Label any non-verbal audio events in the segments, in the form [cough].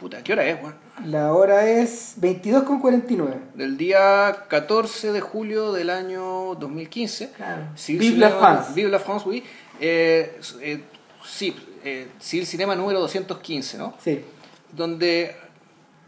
Puta, ¿qué hora es, weón? La hora es 22.49. Del día 14 de julio del año 2015. Claro. Vive la France. Vive la France, oui. Eh, eh, sí, eh, Civil Cinema número 215, ¿no? Sí. Donde,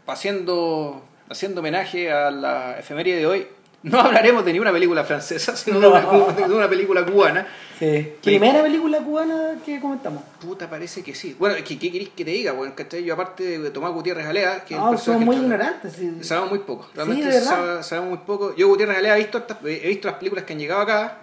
haciendo, haciendo homenaje a la efeméride de hoy, no hablaremos de ninguna película francesa, [laughs] sino de, una, de una película cubana. sí. Primera película cubana que comentamos. Puta, parece que sí. Bueno, ¿qué, qué querés que te diga? Bueno, ¿cachai? Yo aparte de Tomás Gutiérrez Alea, que el No, somos muy ignorantes. sí. Sabemos muy poco. Realmente de verdad. sabe- sabemos muy poco. Yo, Gutiérrez Alea, he visto, he visto las películas que han llegado acá,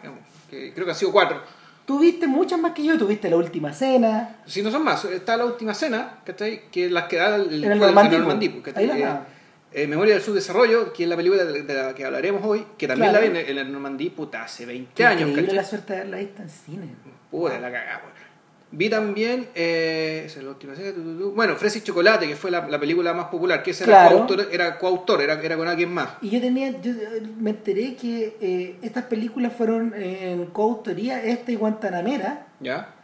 que creo que han sido cuatro. Tú viste muchas más que yo. Tuviste La Última Cena. Si no son más, está la última cena, ¿cachai? Que las que da el, el en po. Normandí. Ahí la Eh, Memoria del Subdesarrollo, que es la película de, de la que hablaremos hoy, que también Claro. la vi en en el Normandí, puta, hace 20 Qué años, increíble la suerte de haberla visto en cine. Puta, la cagada, weón. Vi también, eh, esa es la última tu. bueno, Fresa y Chocolate, que fue la, la película más popular, que ese era coautor, era coautor, era, era con alguien más. Y yo tenía, yo eh, me enteré que eh, estas películas fueron en coautoría, esta y Guantanamera, ¿Ya?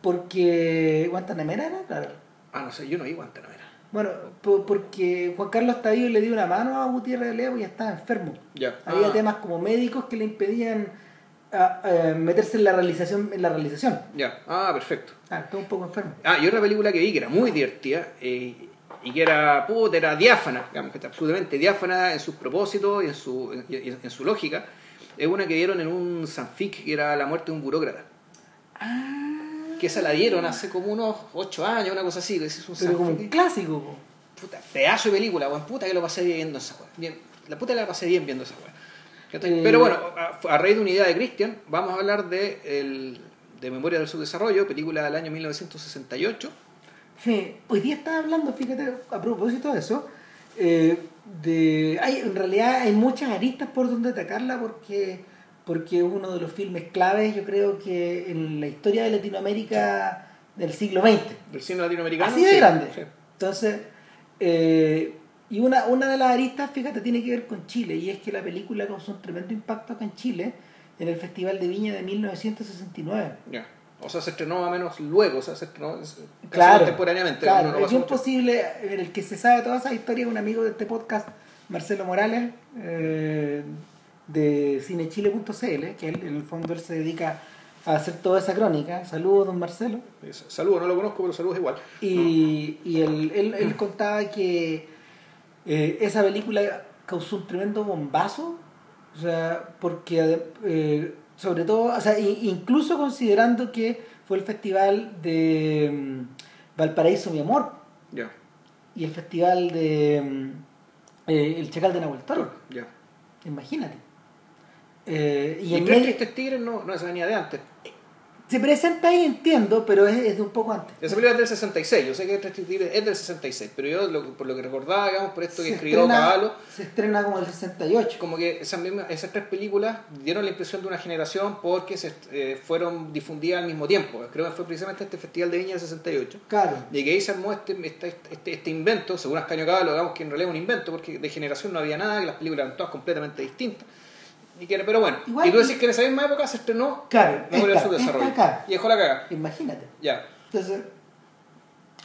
porque Guantanamera era, claro. Ah, no sé, yo no vi Guantanamera. Bueno, po- porque Juan Carlos Tavío le dio una mano a Gutiérrez de Leo y ya estaba enfermo. Ya. Había Ah, temas como médicos que le impedían ah, eh, meterse en la realización, en la realización. Ya, ah, perfecto. Ah, todo un poco enfermo. Ah, y otra película que vi que era muy divertida eh, y que era, puta, era diáfana, digamos que está absolutamente diáfana en sus propósitos y en su, en, en- en su lógica. Es una que dieron en un Sanfic, que era La muerte de un burócrata. Que esa la dieron hace como unos 8 años, una cosa así. que es un Pero como un Sanfic. clásico. Puta, pedazo de película, weón. Puta que lo pasé bien viendo esa weón. Bien, la puta la pasé bien viendo esa weón. Eh, Pero bueno, a, a raíz de una idea de Christian, vamos a hablar de, el, de Memoria del Subdesarrollo, película del año 1968. Sí, hoy día estaba hablando, fíjate, a propósito de eso, eh, de, hay, en realidad hay muchas aristas por donde atacarla porque, porque es uno de los filmes claves, yo creo que en la historia de Latinoamérica del siglo XX. Del cine latinoamericano. Así de sí, grande. sí. Entonces, eh, y una, una de las aristas, fíjate, tiene que ver con Chile, y es que la película causó un tremendo impacto acá en Chile en el Festival de Viña de 1969. Ya. O sea, se estrenó o menos luego, o sea, se estrenó casi Claro, contemporáneamente. claro. no- es pasó bien mucho. posible, el que se sabe toda esa historia es un amigo de este podcast, Marcelo Morales, eh, de cinechile.cl, que él, en el fondo él se dedica a hacer toda esa crónica. Saludos, don Marcelo. Saludos, no lo conozco, pero saludos igual. Y, y él, él, él contaba que eh, esa película causó un tremendo bombazo, o sea, porque eh, sobre todo, o sea, incluso considerando que fue el festival de mm, Valparaíso, mi amor, Ya. y el festival de mm, eh, El Chacal de Nahuel Toro, Ya. imagínate. Eh, y Y, en Tres Tristes Tigres no, no esa venía de antes. se presenta ahí, entiendo, pero es, es de un poco antes. Esa película es del 66, yo sé que Tres Tristes Tigres es del 66, pero yo lo- por lo que recordaba, digamos, por esto que Se escribió estrena- Caballo, Se estrena como el 68. como que esas, mismas, esas tres películas dieron la impresión de una generación porque se, eh, fueron difundidas al mismo tiempo. Creo que fue precisamente este Festival de Viña del 68. Claro. Y que ahí se armó este, este, este, este invento, según Ascaño Caballo, digamos que en realidad es un invento, porque de generación no había nada, que las películas eran todas completamente distintas. Y que, pero bueno, Igual- y tú decís que en esa misma época se estrenó Claro, Memoria del esta- Subdesarrollo. esta acá. Y dejó la caga. Imagínate. Ya. Entonces,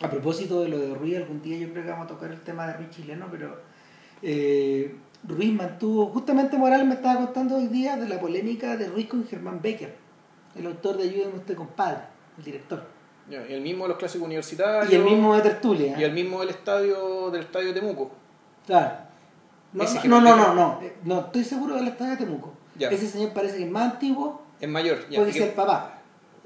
a propósito de lo de Ruiz, algún día yo creo que vamos a tocar el tema de Ruiz chileno, pero eh, Ruiz mantuvo, justamente Morales me estaba contando hoy día de la polémica de Ruiz con Germán Becker, el autor de Ayúdame usted compadre, el director. Ya, Y el mismo de los clásicos universitarios. Y el mismo de Tertulia. Y el mismo del estadio del estadio Temuco. Claro. No, no, no, no, eh, no, estoy seguro del estadio de Temuco. Ese señor parece que es más antiguo, Es mayor. Ya, puede ser papá.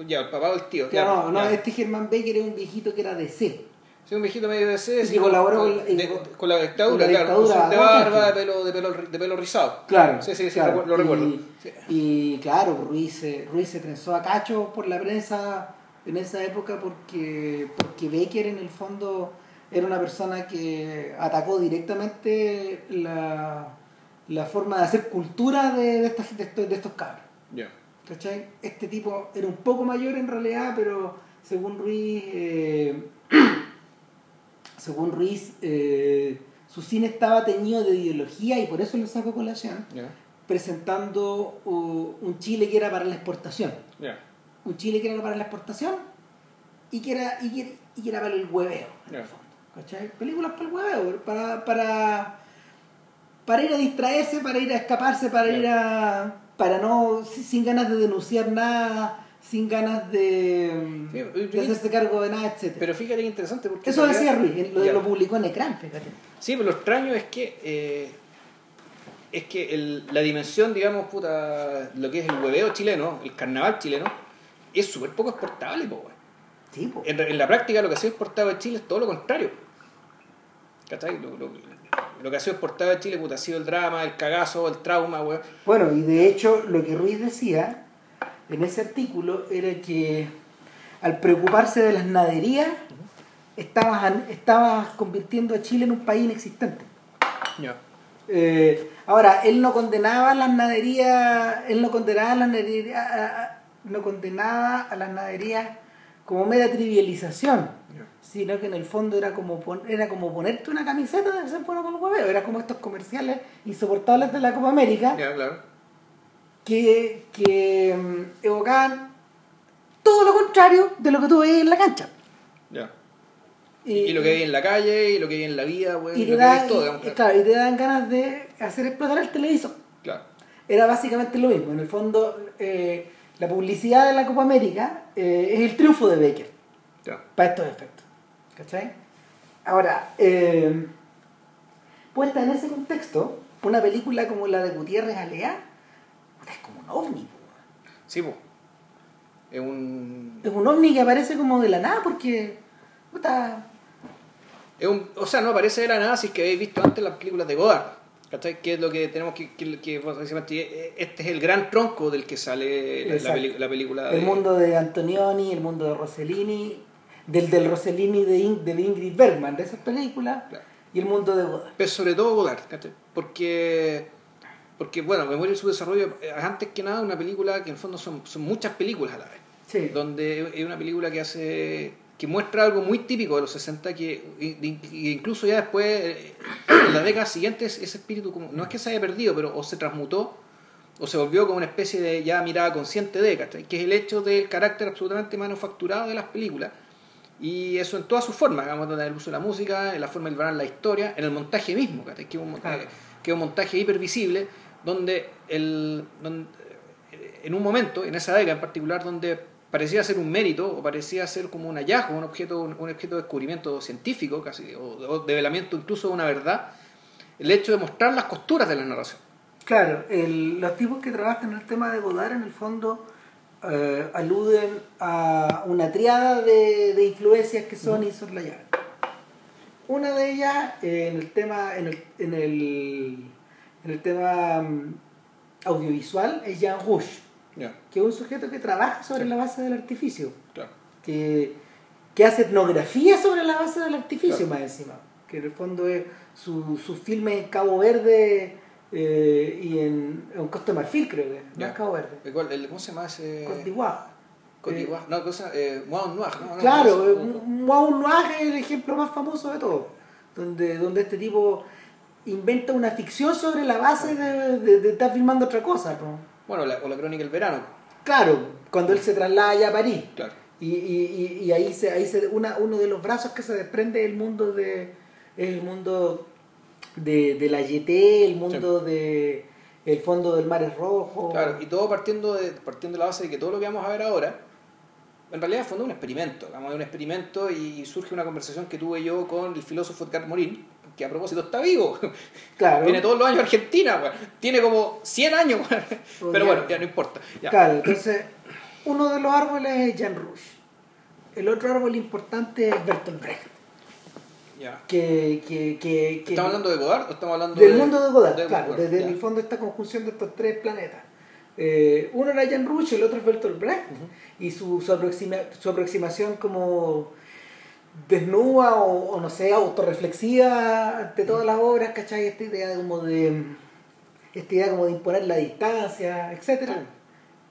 Ya, el papá o el tío. No, no, este Germán Becker es un viejito que era de C. Sí, un viejito medio de ese, Y colaboró con, la- y de- con- con la dictadura, con la claro, de barba, de pelo, de, pelo, de pelo rizado. Claro. Sí, sí, sí, lo recuerdo. Y, claro, Ruiz, se- Ruiz se trenzó a cacho por la prensa en esa época porque, porque Becker en el fondo era una persona que atacó directamente la, la forma de hacer cultura de, de, estas- de estos, de estos cabros. ¿Cachai? Este tipo era un poco mayor en realidad, pero según Ruiz, eh, [clears throat] según Ruiz, eh, su cine estaba teñido de ideología y por eso lo saco colación, Ya. presentando uh, un Chile que era para la exportación. Un Chile que era para la exportación y que era, y que, y que era para el hueveo. en el Ya. fondo. ¿Cachai? Películas para el huevo, para, para, para ir a distraerse, para ir a escaparse, para ir a. para no. sin ganas de denunciar nada, sin ganas de, Sí, de hacerse cargo de nada, etc. Pero fíjate que interesante porque... Eso decía Ruiz, lo, lo publicó en Ecran, fíjate. Sí, pero lo extraño es que eh, es que el- la dimensión, digamos, puta, lo que es el hueveo chileno, el carnaval chileno, es súper poco exportable, po. Sí, en, en la práctica lo que ha sido exportado de Chile es todo lo contrario. ¿Cachai? Lo, lo- lo que ha sido exportado de Chile puta, ha sido el drama, el cagazo, el trauma, weón. Bueno, y de hecho lo que Ruiz decía en ese artículo era que al preocuparse de las naderías, estabas, estabas convirtiendo a Chile en un país inexistente. Eh, ahora, él no condenaba las naderías, él no condenaba las naderías, a- a- no condenaba a las naderías como mera trivialización, sino que en el fondo era como pon- era como ponerte una camiseta de ser bueno con el hueveo, era como estos comerciales insoportables de la Copa América Ya, claro. que, que mm, evocaban todo lo contrario de lo que tú veías en la cancha. Ya. Y, lo que hay en la calle, y lo que hay en la vida, weón. y te da- todo, claro, y te dan ganas de hacer explotar el televisor. Claro. Era básicamente lo mismo. En el fondo, eh, la publicidad de la Copa América eh, es el triunfo de Baker para estos efectos. ¿Cachai? Ahora, eh, puesta en ese contexto, una película como la de Gutiérrez Alea es como un ovni. Sí, pues. Es un. Es un ovni que aparece como de la nada porque. puta, Es un, o sea, no parece de la nada si es que habéis visto antes las películas de Godard. ¿Cachai? Que es lo que tenemos que. que, que, básicamente, este es el gran tronco del que sale la, la, Exacto. peli- la película. el de- mundo de Antonioni, el mundo de Rossellini, del del Rossellini de, In- de Ingrid Bergman, de esas películas, Claro. y el mundo de Godard. Pero sobre todo Godard, ¿cachai? Porque. Porque, bueno, Memoria y su desarrollo, eh, antes que nada, una película que en el fondo son, son muchas películas a la vez. Sí. donde es una película que hace que muestra algo muy típico de los 60 que incluso ya después eh, en las décadas siguientes ese espíritu como no es que se haya perdido pero o se transmutó o se volvió como una especie de ya mirada consciente de ¿cachai? que es el hecho del carácter absolutamente manufacturado de las películas y eso en todas sus formas digamos en el uso de la música en la forma de llevar la historia en el montaje mismo ¿cachai? que es un, Claro. que es un montaje hipervisible donde el donde, eh, en un momento en esa década en particular donde parecía ser un mérito o parecía ser como un hallazgo un objeto un, objeto de descubrimiento científico casi o, o develamiento incluso de una verdad el hecho de mostrar las costuras de la narración Claro, el- los tipos que trabajan en el tema de Godard en el fondo eh, aluden a una triada de, de influencias que son y son la llave. Una de ellas eh, en el tema en el, en el, en el tema mm, audiovisual es Jean Rouge, que es un sujeto que trabaja sobre la base del artificio, claro que, que hace etnografía sobre la base del artificio Claro. más encima, que en el fondo es su, su filme en Cabo Verde eh, y en, en Costa de Marfil creo que, no Ya. es Cabo Verde, ¿El el- ¿cómo se llama ese. Côte d'Ivoire? no cosa eh, Noir no, no, Claro, no, eh, no, no. Moulin Noir es el ejemplo más famoso de todo, donde, donde este tipo inventa una ficción sobre la base de, de- de estar filmando otra cosa. ¿no? Bueno la, o la crónica del verano Claro, cuando él se traslada ya a París. claro Y, y, y, y ahí se, ahí se una, uno de los brazos que se desprende es el mundo de es el mundo de, de la YT, el mundo de el fondo del mar es rojo. Claro, y todo partiendo de, partiendo de la base de que todo lo que vamos a ver ahora, en realidad fue un experimento, digamos, un experimento y surge una conversación que tuve yo con el filósofo Edgar Morin, que a propósito está vivo, [laughs] Claro. viene todos los años a Argentina, tiene como 100 años, [laughs] pero bueno, ya no importa. ya. Claro, entonces uno de los árboles es Jean Rouge. El otro árbol importante es Bertolt Brecht. Que, que, que, que- ¿Estamos hablando de Godard o estamos hablando del de- mundo de Godard, de claro, Godard? desde el fondo esta conjunción de estos tres planetas. Eh, uno era Jean Rouge, el otro es Bertolt Brecht, y su, su, aproxima- su aproximación como desnuda o, o no sé, autorreflexiva ante todas las obras, ¿cachai? Esta idea de como de esta idea como de imponer la distancia, etcétera. Sí.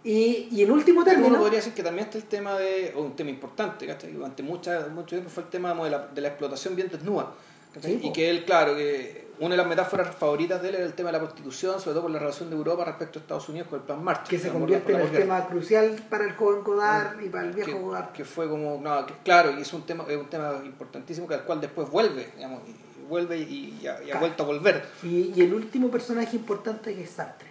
Y, y en último Uno término, podría decir que también está el tema de, o un tema importante, ¿cachai? durante mucha, mucho tiempo fue el tema de, la, de la explotación bien desnuda. Sí, y que él, claro, que una de las metáforas favoritas de él era el tema de la prostitución, sobre todo por la relación de Europa respecto a Estados Unidos con el plan Marshall. que se convierte en el tema crucial para el joven Godard y para el viejo que, Godard. que fue como, no, que- claro, y es un tema, es un tema importantísimo que al cual después vuelve, digamos, y y vuelve y, y ha, y ha Claro. vuelto a volver. Y, y el último personaje importante que es Sartre,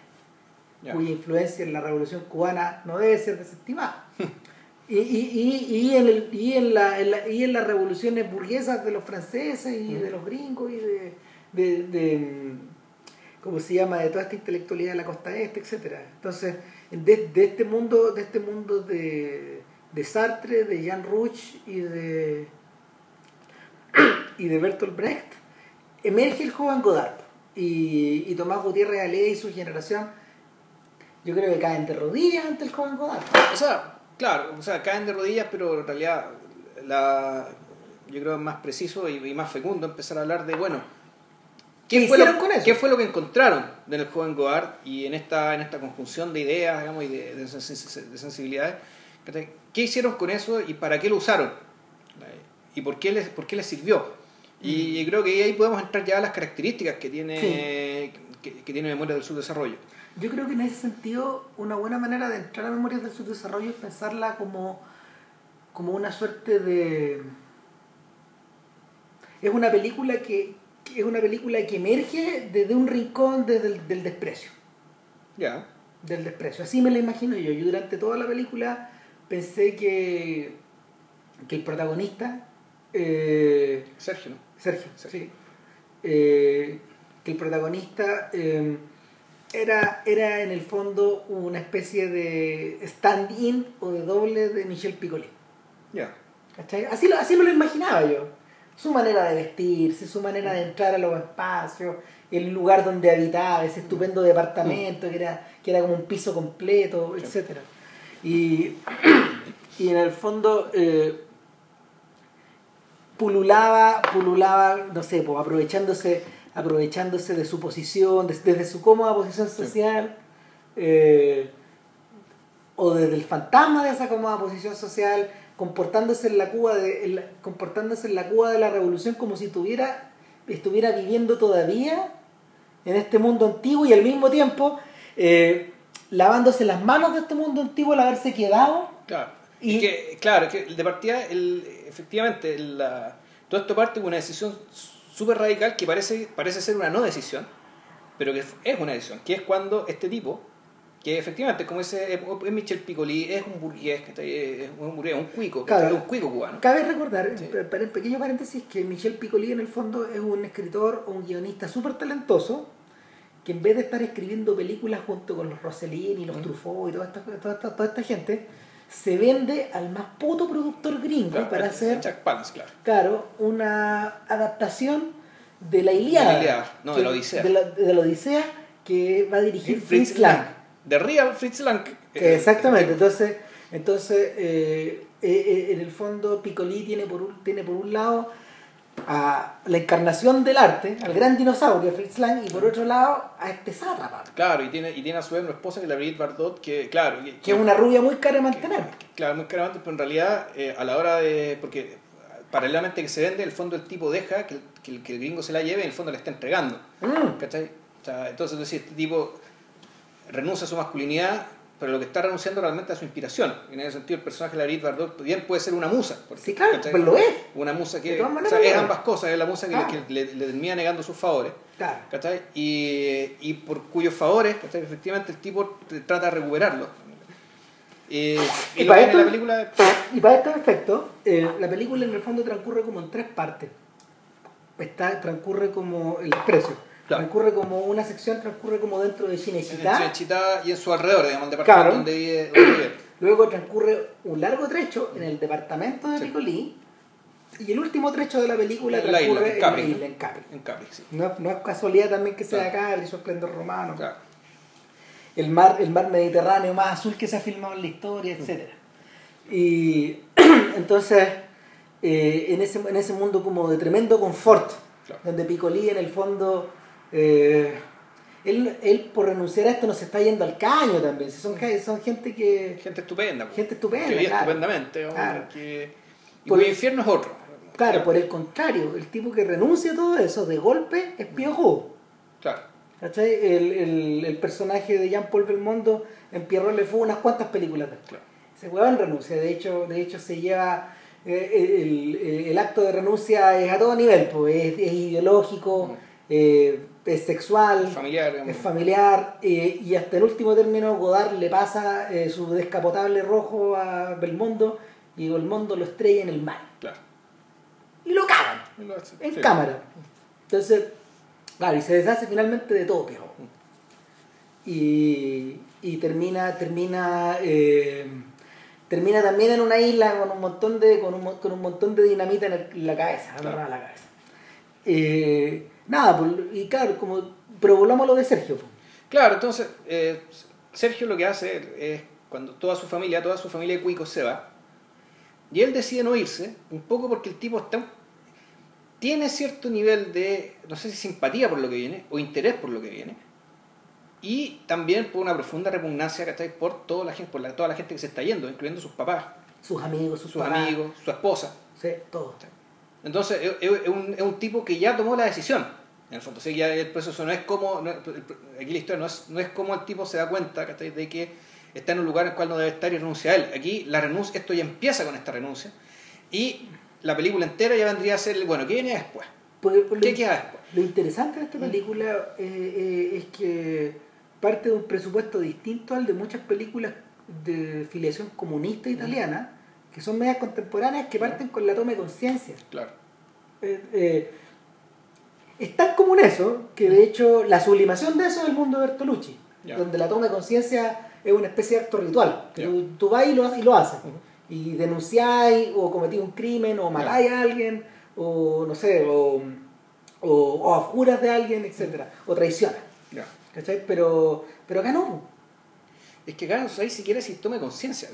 Ya. cuya influencia en la revolución cubana no debe ser desestimada. [laughs] y, y, y, el, y, en la, en la- y en las revoluciones burguesas de los franceses y de los gringos y de, de, de, ¿cómo se llama? de toda esta intelectualidad de la costa este, etcétera Entonces, de, de este mundo, de este mundo de, de Sartre, de Jean Rouch y de y de Bertolt Brecht, emerge el joven Godard. Y, y Tomás Gutiérrez Ale y su generación, yo creo que caen de rodillas ante el joven Godard. O sea, claro, o sea, caen de rodillas, pero en realidad la, yo creo es más preciso y, y más fecundo empezar a hablar de, bueno, ¿Qué fue, lo, con eso? qué fue lo que encontraron en el joven Godard y en esta, en esta conjunción de ideas digamos, y de, de sens- de sensibilidades? ¿Qué hicieron con eso y para qué lo usaron? ¿Y por qué les, por qué les sirvió? Y creo que ahí podemos entrar ya a las características que tiene, que, que tiene Memoria del Subdesarrollo. Yo creo que en ese sentido, una buena manera de entrar a Memorias del Subdesarrollo es pensarla como, como una suerte de. Es una película que, que es una película que emerge desde un rincón desde el- del desprecio. Ya, del desprecio. Así me la imagino yo. Yo durante toda la película pensé que, que el protagonista, eh, Sergio, ¿no? Sergio, Sergio. sí, eh, que el protagonista eh, era, era en el fondo una especie de stand-in o de doble de Michel Piccoli. Ya. ¿Cachai? Así, lo- así me lo imaginaba yo. Su manera de vestirse, su manera de entrar a los espacios, el lugar donde habitaba, ese estupendo departamento que era, que era como un piso completo, etcétera Y, y en el fondo eh, pululaba, pululaba, no sé, pues, aprovechándose, aprovechándose de su posición, des- desde su cómoda posición social, eh, o desde el fantasma de esa cómoda posición social, comportándose en la Cuba de, en la- comportándose en la Cuba de la revolución como si tuviera, estuviera viviendo todavía en este mundo antiguo y al mismo tiempo eh, lavándose las manos de este mundo antiguo al haberse quedado. Claro. Y- Y, que, claro, que de partida, el, efectivamente, la- todo esto parte de una decisión súper radical que parece, parece ser una no decisión, pero que es una decisión, que es cuando este tipo, que efectivamente, como ese es, Michel Piccoli, es un burgués, es un burgués, un cuico, es un cuico cubano. Cabe recordar, Sí. para el pequeño paréntesis, que Michel Piccoli en el fondo es un escritor o un guionista súper talentoso que en vez de estar escribiendo películas junto con los Rossellini, los Mm. Truffaut y toda esta, toda, esta, toda esta gente, se vende al más puto productor gringo Claro, para hacer, es Jack Palance, claro. claro, una adaptación de la Ilíada. De la Ilíada, no, de la Odisea. De la, de la Odisea que va a dirigir Fritz Fritz Lang. De Real Fritz Lang. Que Eh, Exactamente, eh, entonces, entonces eh, eh, en el fondo Piccoli tiene por un, tiene por un lado a la encarnación del arte, al gran dinosaurio Fritz Lang, y por otro lado a este sátrapa, Claro, y tiene, y tiene a su vez una esposa que es la Brigitte Bardot, que, claro, que, que es una rubia muy cara de mantener. Claro, muy claramente, pero en realidad eh, a la hora de... Porque paralelamente que se vende, el fondo el tipo deja que el, que el, gringo se la lleve y en el fondo le está entregando. Mm. ¿Cachai? O sea, entonces, es decir, este tipo renuncia a su masculinidad, pero lo que está renunciando realmente a su inspiración. En ese sentido, el personaje de la Brigitte Bardot bien puede ser una musa. porque, Sí, claro, pues lo es. Una musa que... O sea, es ambas cosas, es la musa que, le- Claro. que le, le termina negando sus favores. Claro. ¿cachai? Y, y por cuyos favores, ¿cachai? efectivamente el tipo trata de recuperarlo. Eh, y para la esto- película... Y para estos efectos, eh, la película en el fondo transcurre como en tres partes. Está, transcurre como el desprecio. Claro. Transcurre como una sección, transcurre como dentro de En Cinecittà. Chinchita y en su alrededor, digamos, el departamento Claro. donde vive. donde vive. [clears throat] Luego transcurre un largo trecho en el departamento de Sí. Picolí. Y el último trecho de la película En la transcurre en en Capri, la ¿no? isla, en Capri. En Capri, sí. No, no es casualidad también que sea Claro. Capri, su esplendor romano. Claro. El, mar, el mar Mediterráneo más azul que se ha filmado en la historia, etc. Y [clears throat] entonces, eh, en, ese, en ese mundo como de tremendo confort, Claro. donde Picolí en el fondo, eh, él, él por renunciar a esto nos está yendo al caño también. Si son, ge- son gente que... Gente estupenda. pues, Gente estupenda, Que vive claro. estupendamente. Claro. que- y Por- cuyo infierno es otro. Claro, por el contrario, el tipo que renuncia a todo eso de golpe es Piojo. Claro. ¿Cachai? El, el, el personaje de Jean-Paul Belmondo en Pierrot le fue unas cuantas películas después. Claro. Ese huevón renuncia, de hecho, de hecho se lleva. eh, el, el- el acto de renuncia es a todo nivel, pues es, es ideológico, Mm. eh, es sexual, Familiar, digamos. es familiar, eh, y hasta el último término Godard le pasa eh, su descapotable rojo a Belmondo y Belmondo lo estrella en el mar. Claro. Y lo cagan Y lo hace. en Sí. cámara. Entonces, claro, y se deshace finalmente de todo, pero. Y, y termina, termina, eh, termina también en una isla con un montón de, con un, con un montón de dinamita en, el- en la cabeza, a la cabeza. Eh, nada, pues, y claro, como, pero volvamos a lo de Sergio. pues. Claro, entonces, eh, Sergio lo que hace es cuando toda su familia, toda su familia de cuicos se va, y él decide no irse, un poco porque el tipo está, tiene cierto nivel de, no sé si simpatía por lo que viene, o interés por lo que viene, y también por una profunda repugnancia ¿cachai? por toda la gente, por la- toda la gente que se está yendo, incluyendo sus papás, Sus amigos, sus, sus amigos, su esposa. Sí, todo. Entonces, es, un, es un tipo que ya tomó la decisión. En el fondo, o sea, ya el proceso no es como. no- aquí la historia no es, no es como el tipo se da cuenta de que está en un lugar en el cual no debe estar y renuncia a él. Aquí la renuncia, esto ya empieza con esta renuncia. Y la película entera ya vendría a ser, bueno, ¿qué viene después? Pues, pues, ¿Qué lo- queda después? Lo interesante de esta película eh, eh, es que parte de un presupuesto distinto al de muchas películas de filiación comunista italiana, que son medias contemporáneas que parten con la toma de conciencia. Claro. Eh, eh, es tan común eso que de hecho la sublimación de eso es el mundo de Bertolucci, donde la toma de conciencia es una especie de acto ritual, que tú, tú vas y lo, haces- y lo haces, y denunciáis o cometís un crimen o matáis a alguien o no sé, o, o, o abjuras de alguien, etcétera, o traicionas. ¿cachai? Pero, pero acá no. Es que no sabéis siquiera si tome conciencia.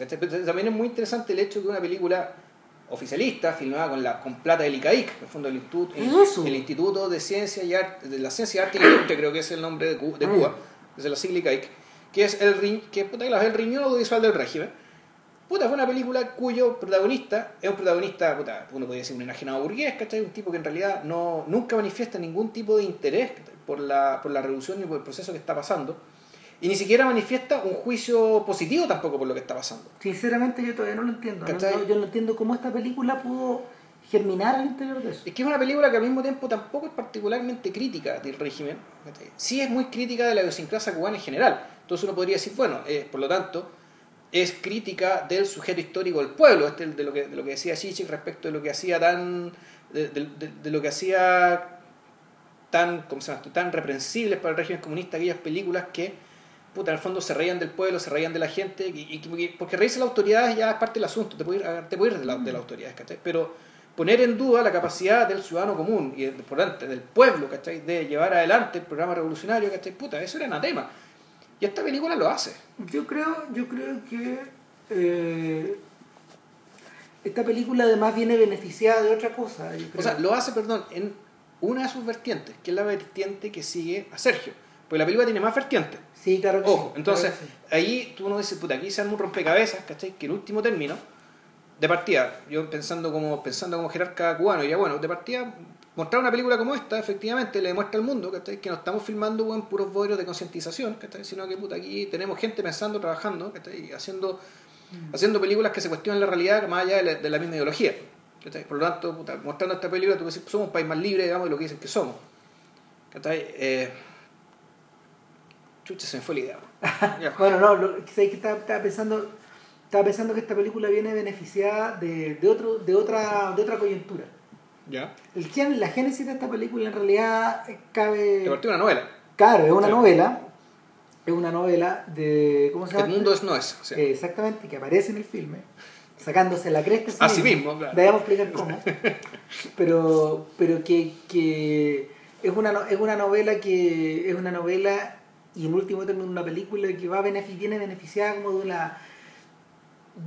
También es muy interesante el hecho que una película oficialista, filmada con la con plata del ICAIC, en el fondo el instituto, el, Instituto de Ciencia y Arte, de la Ciencia y Arte y Industria, creo que es el nombre de, Cu- de Mm. Cuba, es de la sigla ICAIC, que es el que puta, es el riñón audiovisual del régimen. Puta, fue una película cuyo protagonista es un protagonista, puta, uno podría decir un enajenado burgués, ¿cachai? Un tipo que en realidad no, nunca manifiesta ningún tipo de interés por la, por la revolución y por el proceso que está pasando. Y ni siquiera manifiesta un juicio positivo tampoco por lo que está pasando. Sinceramente yo todavía no lo entiendo. No- yo no entiendo cómo esta película pudo germinar al interior de eso. Es que es una película que al mismo tiempo tampoco es particularmente crítica del régimen. Sí es muy crítica de la idiosincrasia cubana en general. Entonces uno podría decir, bueno, eh, por lo tanto, es crítica del sujeto histórico del pueblo, este, de, lo que, de lo que decía Chichik respecto de lo que hacía tan. de, de- de- de lo que hacía tan, ¿cómo se llama tan reprensibles para el régimen comunista aquellas películas que puta, en el fondo se reían del pueblo, se reían de la gente, y, y- porque- reírse de la autoridad ya es parte del asunto, te puede ir, te puede ir de, la, de las autoridades, ¿cachai? Pero poner en duda la capacidad del ciudadano común y por tanto, del pueblo, ¿cachai? De llevar adelante el programa revolucionario, ¿cachai? Puta, eso era anatema. Y esta película lo hace. Yo creo, yo creo que eh, esta película además viene beneficiada de otra cosa. yo O sea, lo hace, perdón, en una de sus vertientes, que es la vertiente que sigue a Sergio. Porque la película tiene más vertientes. sí, claro que Ojo, sí, entonces claro que sí. ahí tú uno dices, puta, aquí se arma un rompecabezas, ¿cachai? Que el último término, de partida, yo pensando como, pensando como jerarca cubano, ya bueno, de partida, mostrar una película como esta, efectivamente, le demuestra al mundo, ¿cachai? Que no estamos filmando en puros bodrios de concientización, ¿cachai? Sino que, puta, aquí tenemos gente pensando, trabajando, ¿cachai? Haciendo, haciendo películas que se cuestionan la realidad más allá de la, de la misma ideología. ¿cachai? Por lo tanto, puta, mostrando esta película, tú decís, somos un país más libre, digamos, de lo que dicen que somos. ¿cachai? Eh, chucha, se me fue la idea. [laughs] Bueno, no, lo, ¿sabes que estaba, estaba pensando, estaba pensando que esta película viene beneficiada de, de, otro, de, otra, de otra coyuntura. ¿Ya? El gen- la génesis de esta película en realidad eh, cabe... De una novela. Claro, es una novela. Es una novela de. ¿Cómo se llama? El mundo es no es. sí. Eh, exactamente, que aparece en el filme, sacándose la cresta. Sí mismo, claro. Debemos explicar cómo. Pero, pero que, que es, una, es una novela que es una novela y en último término una película que va a benefi- viene beneficiada como de la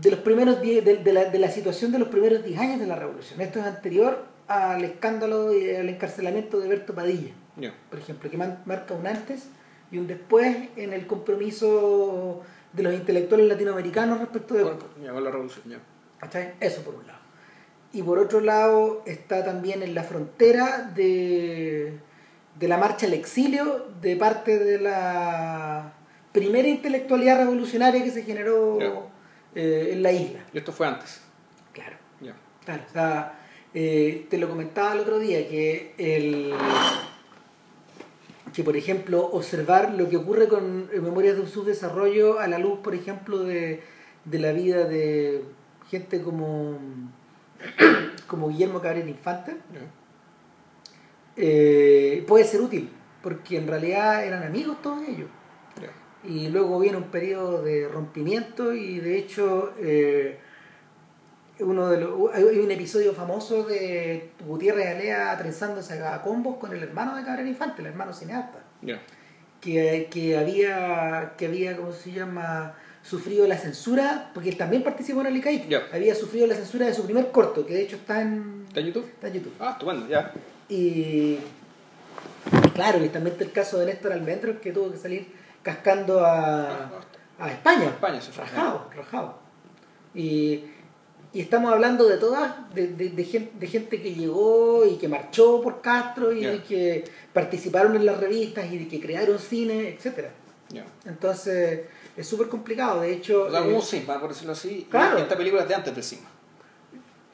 de los primeros die- de, de la, de la situación de los primeros 10 años de la revolución. Esto es anterior al escándalo y al encarcelamiento de Berto Padilla por ejemplo, que marca un antes y un después en el compromiso de los intelectuales latinoamericanos respecto de... Con, ya, con la revolución, ya. Eso por un lado. y por otro lado está también en la frontera de, de la marcha al exilio de parte de la primera intelectualidad revolucionaria que se generó eh, en la isla. Y esto fue antes. Claro. Ya. Claro, o sea, eh, te lo comentaba el otro día que el que por ejemplo observar lo que ocurre con Memorias de un subdesarrollo a la luz, por ejemplo, de, de la vida de gente como como Guillermo Cabrera Infante. Eh, puede ser útil, porque en realidad eran amigos todos ellos. Ya. Y luego viene un periodo de rompimiento y de hecho eh, uno de los, hay un episodio famoso de Gutiérrez Alea trenzándose a combos con el hermano de Cabrera Infante, el hermano cineasta, Ya. que, que había, que había, ¿cómo se llama? sufrido la censura, porque él también participó en el ICAIC, Ya. había sufrido la censura de su primer corto, que de hecho está en, ¿Está en YouTube? está en YouTube. Ah, estupendo, ya. Y, y claro, y también está el caso de Néstor Almendros, que tuvo que salir cascando a, a España. España se. Rajado, rajado. Y, y estamos hablando de todas, de, de, de gente, de gente que llegó y que marchó por Castro y de que participaron en las revistas y de que crearon cine, Ya. Entonces es súper complicado. De hecho, O sea, como cisma, por decirlo así. Claro. esta película es de antes del cisma.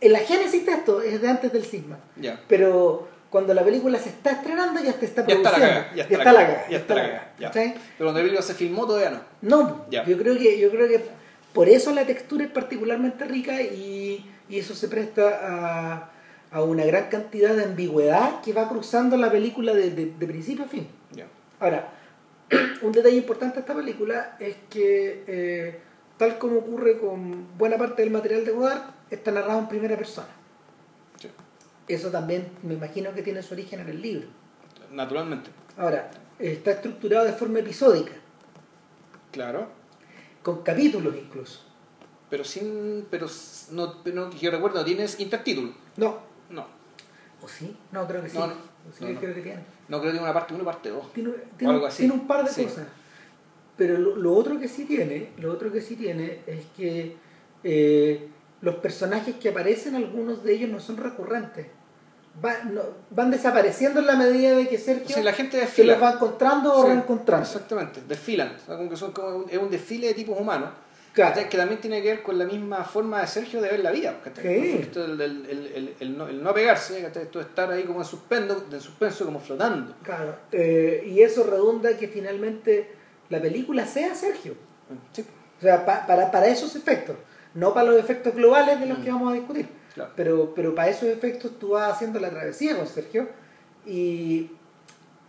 en la génesis de esto es de antes del cisma. Ya. Pero cuando la película se está estrenando ya te está Ya está la produciendo. cagada. Ya está la. Ya está la ya. ¿cachai? Pero cuando la película se filmó todavía no. No, Ya. yo creo que yo creo que por eso la textura es particularmente rica y, y eso se presta a, a una gran cantidad de ambigüedad que va cruzando la película de, de- de principio a fin. Ya. Ahora, [clears throat] un detalle importante de esta película es que, eh, tal como ocurre con buena parte del material de Godard, está narrado en primera persona. Eso también me imagino que tiene su origen en el libro. Naturalmente. Ahora, está estructurado de forma episódica, Claro. con capítulos incluso. Pero sin. Pero no, pero yo recuerdo, no tienes intertítulo. No, No. ¿o sí? No, creo que sí. No, no. Sí, creo que tiene. No creo que tiene una parte 1 y parte 2. Tiene, tiene- algo así. tiene un par de Sí. cosas. Pero lo, lo otro que sí tiene, lo otro que sí tiene es que eh, los personajes que aparecen, algunos de ellos no son recurrentes. Van, no- van desapareciendo en la medida de que Sergio Si la gente se los va encontrando o Sí, reencontrando. Exactamente, desfilan. O sea, como que son como un- es un desfile de tipos humanos. Claro. Que también tiene que ver con la misma forma de Sergio de ver la vida. Sí. Esto, el, el- el- no, el no apegarse, esto estar ahí como en suspenso, en suspenso como flotando. Claro, eh, y eso redunda que finalmente la película sea Sergio. Sí, O sea, pa- para, para esos efectos. No para los efectos globales de los que Mm. vamos a discutir. claro. Pero, pero para esos efectos tú vas haciendo la travesía con Sergio. Y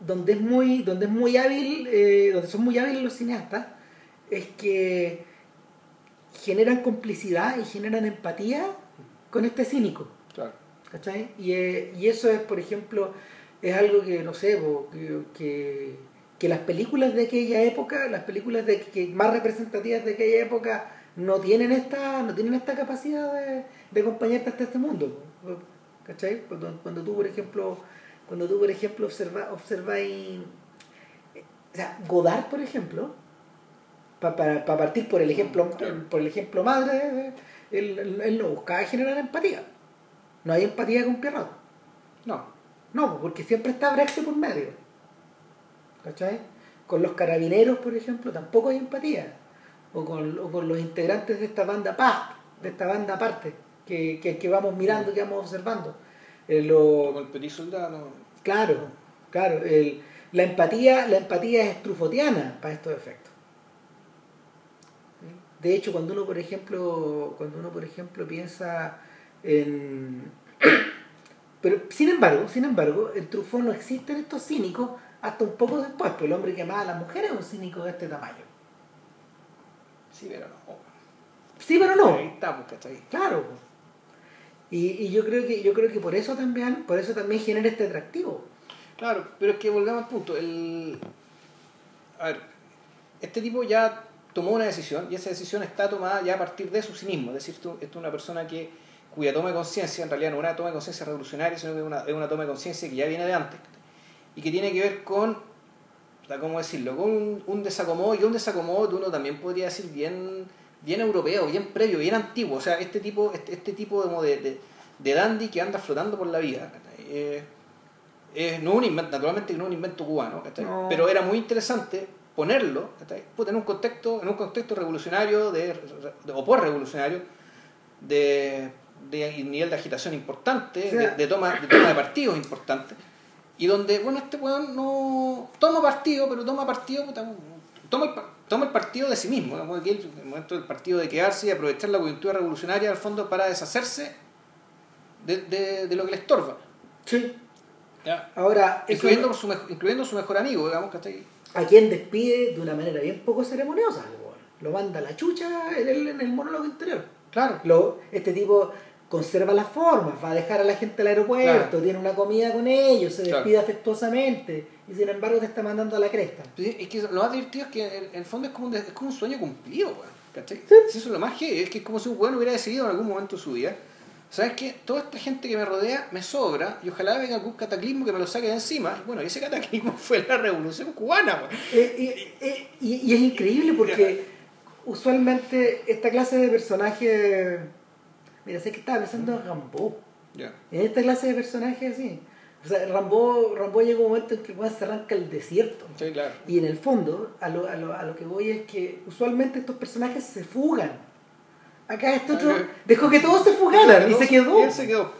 donde es muy, donde es muy hábil, eh, donde son muy hábiles los cineastas, es que generan complicidad y generan empatía con este cínico. claro. ¿Cachai? Y, eh, y eso es, por ejemplo, es algo que, no sé, que, que las películas de aquella época, las películas de, que más representativas de aquella época, no tienen esta, no tienen esta capacidad de, de acompañarte hasta este mundo. ¿Cachai? Cuando, cuando tú, por ejemplo, cuando tú, por ejemplo, observa, observáis, o sea, Godard, por ejemplo, pa- para, para partir por el ejemplo, por el ejemplo madre, él, él- él no buscaba generar empatía. No hay empatía con Pierrot. No, No, porque siempre está Brecht por medio. ¿Cachai? Con los carabineros, por ejemplo, tampoco hay empatía. O con, o con los integrantes de esta banda paz, de esta banda aparte, que, que, que vamos mirando, que vamos observando. Eh, lo- como el petit soldado. claro, claro. el- la, empatía, la empatía es trufotiana para estos efectos. De hecho, cuando uno, por ejemplo, cuando uno, por ejemplo, piensa en [coughs] pero sin embargo, sin embargo, el Truffaut no existe en estos cínicos hasta un poco después, pues el hombre que amaba a las mujeres es un cínico de este tamaño. Sí, pero no. Sí, pero no. Ahí está, pues, ¿cachai? Claro. Y, y yo creo que yo creo que por eso también, por eso también genera este atractivo. Claro, pero es que volvamos al punto. El... A ver, este tipo ya tomó una decisión y esa decisión está tomada ya a partir de su cinismo. Es decir, tú- esto es una persona que cuya toma de conciencia en realidad no es una toma de conciencia revolucionaria, sino que es una, es una toma de conciencia que ya viene de antes y que tiene que ver con, ¿cómo decirlo? Con un, un desacomodo y un desacomodo que uno también podría decir bien, bien europeo, bien previo, bien antiguo. O sea, este tipo, este, este tipo de, de, de dandy que anda flotando por la vida. Eh, eh, no un invento, naturalmente no es un invento cubano, No. pero era muy interesante ponerlo Puta, en un contexto en un contexto revolucionario de, de- o por revolucionario de, de nivel de agitación importante, de, de toma, de toma de partidos importante, y donde, bueno, este weón no toma partido, pero toma partido, puta, toma el, toma el partido de sí mismo, él, en el momento del partido de quedarse y aprovechar la coyuntura revolucionaria al fondo para deshacerse de, de- de lo que le estorba. Sí. ¿ya? Ahora, eso Incluyendo, su, incluyendo su mejor amigo, digamos, que está ahí. a quien despide de una manera bien poco ceremoniosa. Lo manda a la chucha en el, en el monólogo interior. Claro. Lo, este tipo conserva las formas, va a dejar a la gente al aeropuerto, Claro. tiene una comida con ellos, se Claro. despide afectuosamente y sin embargo te está mandando a la cresta. Es que lo más divertido es que en, el fondo es como un, es como un sueño cumplido, weón. ¿Cachai? Sí. Eso es lo más que es que es como si un weón hubiera decidido en algún momento de su vida. ¿Sabes qué? Toda esta gente que me rodea me sobra y ojalá venga algún cataclismo que me lo saque de encima. Bueno, ese cataclismo [laughs] fue la revolución cubana. Eh, eh, eh, y, y es increíble porque [laughs] usualmente esta clase de personajes... Mira, sé que estaba pensando en Rambo. Ya. En esta clase de personajes así. O sea, Rambo, Rambo llega un momento en que se arranca el desierto. Sí, claro. Y en el fondo, a lo, a, lo, a lo que voy es que usualmente estos personajes se fugan. Acá este otro dejó que todos se fugaran y se quedó. Y él se quedó.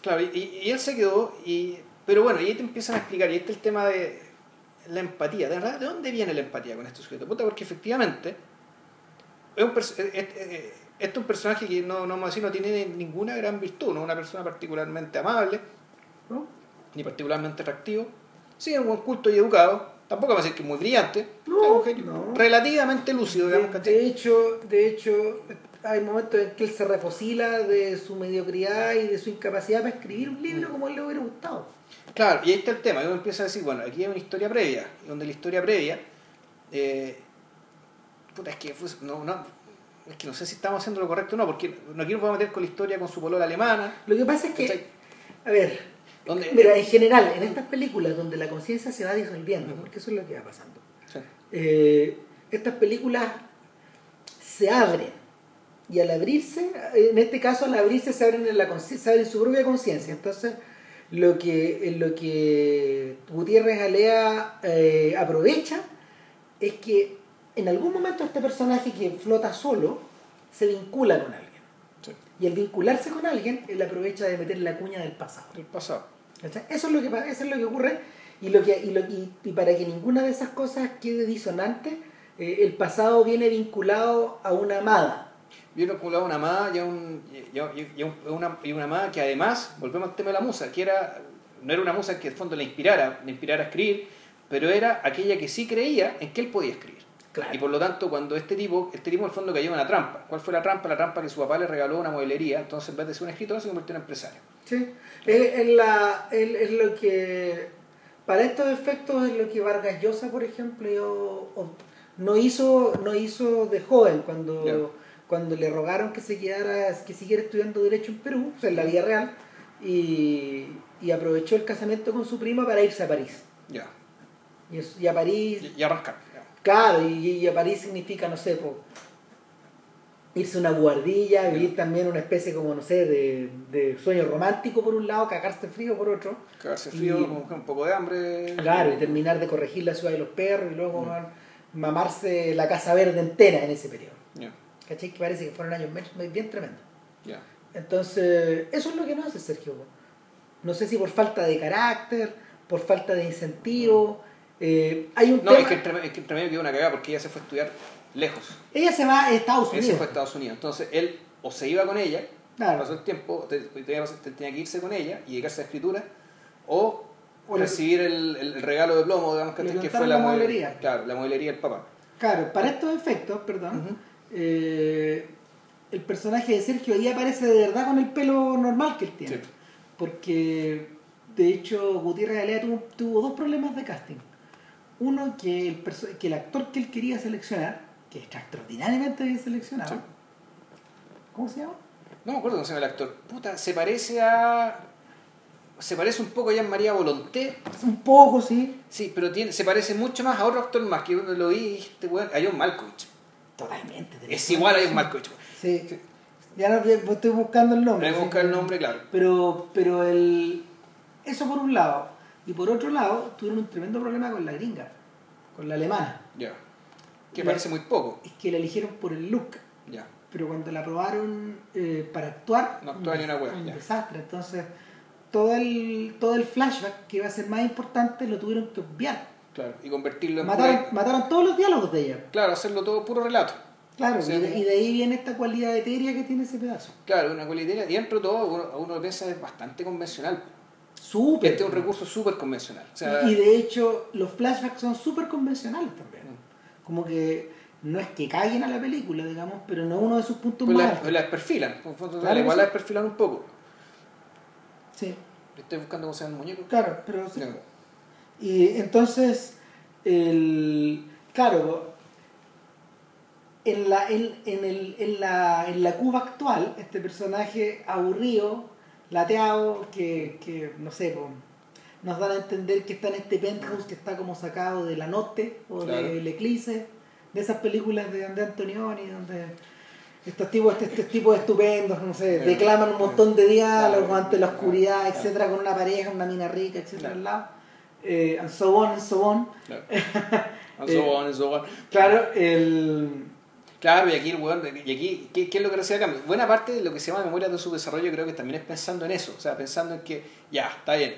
Claro, y, y- él se quedó, y, pero bueno, y ahí te empiezan a explicar, y este es el tema de la empatía. ¿De verdad? ¿De dónde viene la empatía con este sujeto? Puta, porque efectivamente, es un este es un personaje que no, no, vamos a decir, no tiene ninguna gran virtud, no es una persona particularmente amable, ¿no? ni particularmente atractivo. Sí, es un buen culto y educado, tampoco va a decir que es muy brillante, No, es un genio no. relativamente lúcido, De, digamos, de hecho, de hecho, hay momentos en que él se refocila de su mediocridad y de su incapacidad para escribir un libro como a él le hubiera gustado. Claro, y ahí está el tema, uno empieza a decir, bueno, aquí hay una historia previa, y donde la historia previa, eh, puta, es que fue- no, no, es que no sé si estamos haciendo lo correcto o no, porque no vamos a meter con la historia con su polola alemana, Lo que pasa es que, ¿cachai? a ver, Donde, mira, en general, en estas películas donde la conciencia se va disolviendo, porque eso es lo que va pasando. Sí, Eh, estas películas se abren y al abrirse, en este caso al abrirse se abren en, la se abren en su propia conciencia. Entonces, lo que, lo que Gutiérrez Alea eh, aprovecha es que en algún momento este personaje que flota solo se vincula con alguien. sí, Y al vincularse con alguien, él aprovecha de meter la cuña del pasado. pasado. ¿Cachai? Eso es lo que eso es lo que ocurre y lo que y, lo- y- y para que ninguna de esas cosas quede disonante, eh, el pasado viene vinculado a una amada. Vino acumulado una amada y, a un, y, a- y a un- una, y una amada que además, volvemos al tema de la musa, que era, no era una musa que en el fondo le inspirara, le inspirara a escribir, pero era aquella que sí creía en que él podía escribir. Claro. Y por lo tanto, cuando este tipo, este tipo en el fondo cayó en una trampa. ¿Cuál fue la trampa? La trampa que su papá le regaló una modelería, entonces en vez de ser un escritor se convirtió en empresario. Sí. Es, es la, es, es lo que para estos efectos es lo que Vargas Llosa, por ejemplo, yo- o- no hizo no hizo de joven cuando cuando le rogaron que se quedara que siguiera estudiando derecho en Perú, o sea, en la vida real y, y aprovechó el casamiento con su prima para irse a París. Ya. Y, a París Y, y arrancar. ya. Claro, y, y a París significa, no sé, po, irse a una guardilla, vivir también una especie como, no sé, de, de sueño romántico por un lado, cagarse frío por otro. Cagarse frío, Y- con un poco de hambre. Claro, y terminar de corregir la ciudad de los perros y luego man, mamarse la casa verde entera en ese periodo. Ya, ¿Cachai? Que parece que fueron años bien- tremendos. ya. Entonces, eso es lo que no hace Sergio. No sé si por falta de carácter, por falta de incentivo. Eh, hay un No, tema... es que, entre, es que entre medio quedó una cagada porque ella se fue a estudiar lejos. Ella se va a Estados Él se Unidos. fue a Estados Unidos. Entonces él o se iba con ella, Claro. pasó el tiempo, te- tenía, tenía que irse con ella y dedicarse a la escritura, o, recibir el, el regalo de plomo, digamos, que, fue la, la modelería. Claro, la modelería del papá. Claro, para estos efectos, perdón, eh, el personaje de Sergio ahí aparece de verdad con el pelo normal que él tiene. Sí. Porque, de hecho, Gutiérrez Alea tuvo, tuvo dos problemas de casting. Uno, que el, que el actor que él quería seleccionar, que está extraordinariamente bien seleccionado, Sí. ¿cómo se llama? No me acuerdo cómo se llama el actor. Puta, se parece a. Se parece un poco a Jean-María Volonté. Un poco, sí. Sí, pero tiene, se parece mucho más a otro actor más que uno lo vi, este weón, a John Malkovich. Totalmente. Es igual a John Malkovich. Sí. Ya no estoy buscando el nombre. Buscar el nombre, claro. Pero, pero el, eso por un lado. Y por otro lado, tuvieron un tremendo problema con la gringa, con la alemana. Ya. Que La- parece muy poco. Es que la eligieron por el look. Ya. pero cuando la aprobaron eh, para actuar No actuaba ni una hueá, un desastre entonces todo el todo el flashback que iba a ser más importante lo tuvieron que obviar Claro. Y convertirlo en. mataron, pura- mataron todos los diálogos de ella Claro, hacerlo todo puro relato. claro y, de, y de ahí viene esta cualidad etérea que tiene ese pedazo Claro, una cualidad. Y dentro de todo, uno, uno piensa es bastante convencional. Súper Este es un recurso súper convencional. O sea, y, de hecho los flashbacks son súper convencionales también como que no es que caguen a la película digamos pero no es uno de sus puntos pues más la, altos. la. En fondo, Claro que igual sí. la desperfilan un poco. sí Estoy buscando cómo se llama el muñeco. claro pero sí. Y entonces, el, claro, en la, en, en el, en, la, en la Cuba actual, este personaje aburrido, lateado, que, que no sé, nos dan a entender que está en este penthouse que está como sacado de La Notte o Claro. de L'Eclisse, de esas películas de, de Antonioni, donde estos tipos, este- estos tipos estupendos, no sé, declaman un montón de diálogos Claro. ante la oscuridad, Claro. etcétera, con una pareja, una mina rica, etcétera, al lado. Eh, and so on, and so on. Claro. And [laughs] Eh, so on, and so on. Claro, el... Claro, y aquí el weón, y aquí, ¿qué, qué es lo que recibe a cambio? Buena parte de lo que se llama memoria de su desarrollo creo que también es pensando en eso, o sea, pensando en que, ya, está bien.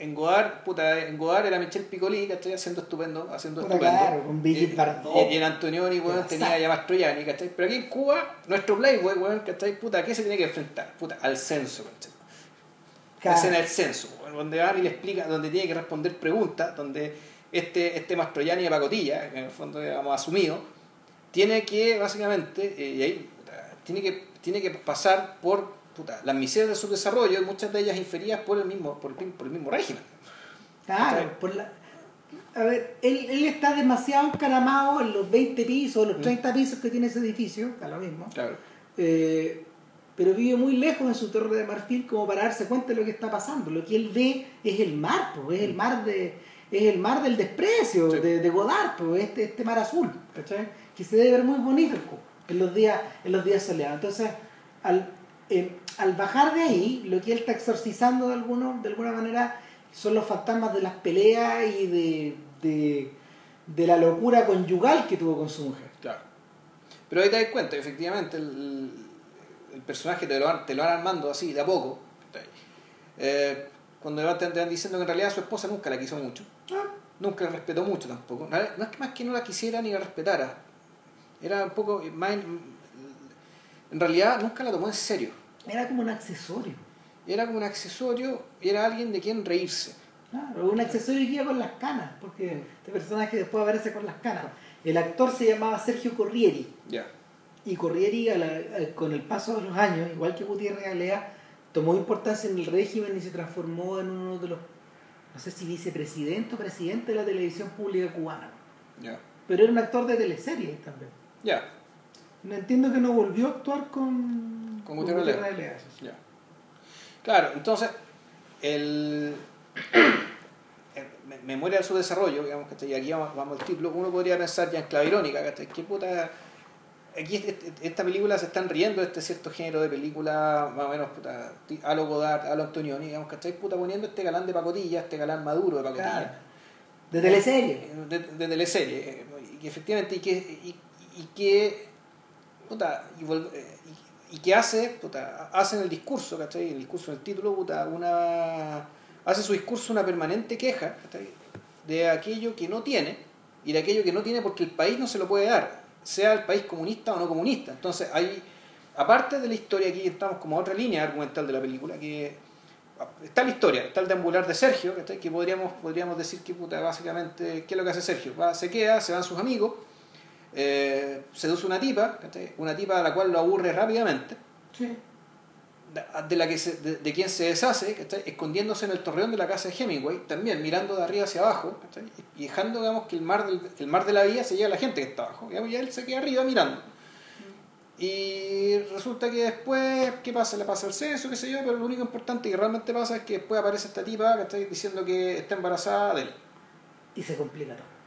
En Godard, puta, en Godard era Michel Piccoli, ¿cachai? Haciendo estupendo, haciendo estupendo. claro, con Brigitte Y-. Y, y en Antonioni, weón, tenía ya Mastroianni, ¿cachai? Pero aquí en Cuba, nuestro Playboy, weón, ¿cachai? Puta, ¿a qué se tiene que enfrentar? Puta, al censo, ¿cachai? La Claro. escena del censo, weón, donde Ari le explica, donde tiene que responder preguntas, donde este, este Mastroianni de pacotilla, que en el fondo digamos asumido, tiene que básicamente, eh, y ahí, puta, tiene que, tiene que pasar por puta, las miserias de su desarrollo, muchas de ellas inferidas por el mismo, por el, por el mismo régimen. Claro, por la... A ver, él, él está demasiado encaramado en los 20 pisos, Mm. los 30 pisos que tiene ese edificio, da lo mismo. Claro. Eh, pero vive muy lejos en su torre de marfil como para darse cuenta de lo que está pasando. Lo que él ve es el mar, pues, es el mar de es el mar del desprecio Sí. de, de Godard, pues, este, este mar azul, ¿cachai? Que se debe ver muy bonito en los días en los días soleados. Entonces, al, eh, al bajar de ahí, lo que él está exorcizando de alguno, de alguna manera son los fantasmas de las peleas y de, de, de la locura conyugal que tuvo con su mujer. Claro. Pero ahí te das cuenta, efectivamente, el, el personaje te lo, van, te lo van armando así, de a poco. Eh, cuando te van- te van diciendo que en realidad su esposa nunca la quiso mucho. Ah, Nunca la respetó mucho tampoco. No es que más que no la quisiera ni la respetara. Era un poco más... En, en realidad nunca la tomó en serio. Era como un accesorio. Era como un accesorio, era alguien de quien reírse. Claro, un accesorio que iba con las canas, porque este personaje después aparece con las canas. El actor se llamaba Sergio Corrieri, Ya. y Corrieri a la- a- con el paso de los años, igual que Gutiérrez Alea, tomó importancia en el régimen y se transformó en uno de los, no sé si vicepresidente o presidente de la televisión pública cubana. Ya. Pero era un actor de teleseries también. Ya. No entiendo que no volvió a actuar con, Con Gutiérrez eso sí. Ya. Claro, entonces, el, [clears throat] el- me- memoria de su desarrollo, digamos, ¿cachai? y aquí vamos, vamos al título, uno podría pensar ya en clave irónica, ¿cachai? ¿Qué puta? Aquí este- esta película se están riendo de este cierto género de película, más o menos, puta, a lo Godard, a lo Antonioni, digamos, ¿cachai? Puta, poniendo este galán de pacotilla, este galán maduro de pacotilla. Claro. De teleserie. De, de teleserie, eh, y que efectivamente, y que, y, y que, puta, y, eh, y- y que hace, puta, hace en el discurso, ¿cachai? El discurso, en el título, puta, una, hace su discurso una permanente queja. De aquello que no tiene, y de aquello que no tiene porque el país no se lo puede dar, sea el país comunista o no comunista. Entonces, hay, aparte de la historia, aquí estamos como a otra línea argumental de la película, que está la historia, está el deambular de Sergio, que podríamos, podríamos decir que puta, básicamente, ¿qué es lo que hace Sergio? Va, se queda, se van sus amigos, eh, seduce una tipa, ¿cachai? una tipa a la cual lo aburre rápidamente, Sí. de, la que se- de, de quien se deshace, ¿cachai? escondiéndose en el torreón de la casa de Hemingway, también mirando de arriba hacia abajo, ¿cachai? y dejando digamos, que el mar, del, el mar de la vida se lleva a la gente que está abajo, digamos, y él se queda arriba mirando. Y resulta que después, ¿qué pasa? Le pasa el censo, qué sé yo, pero lo único importante que realmente pasa es que después aparece esta tipa que está diciendo que está embarazada de él. Y se complica todo.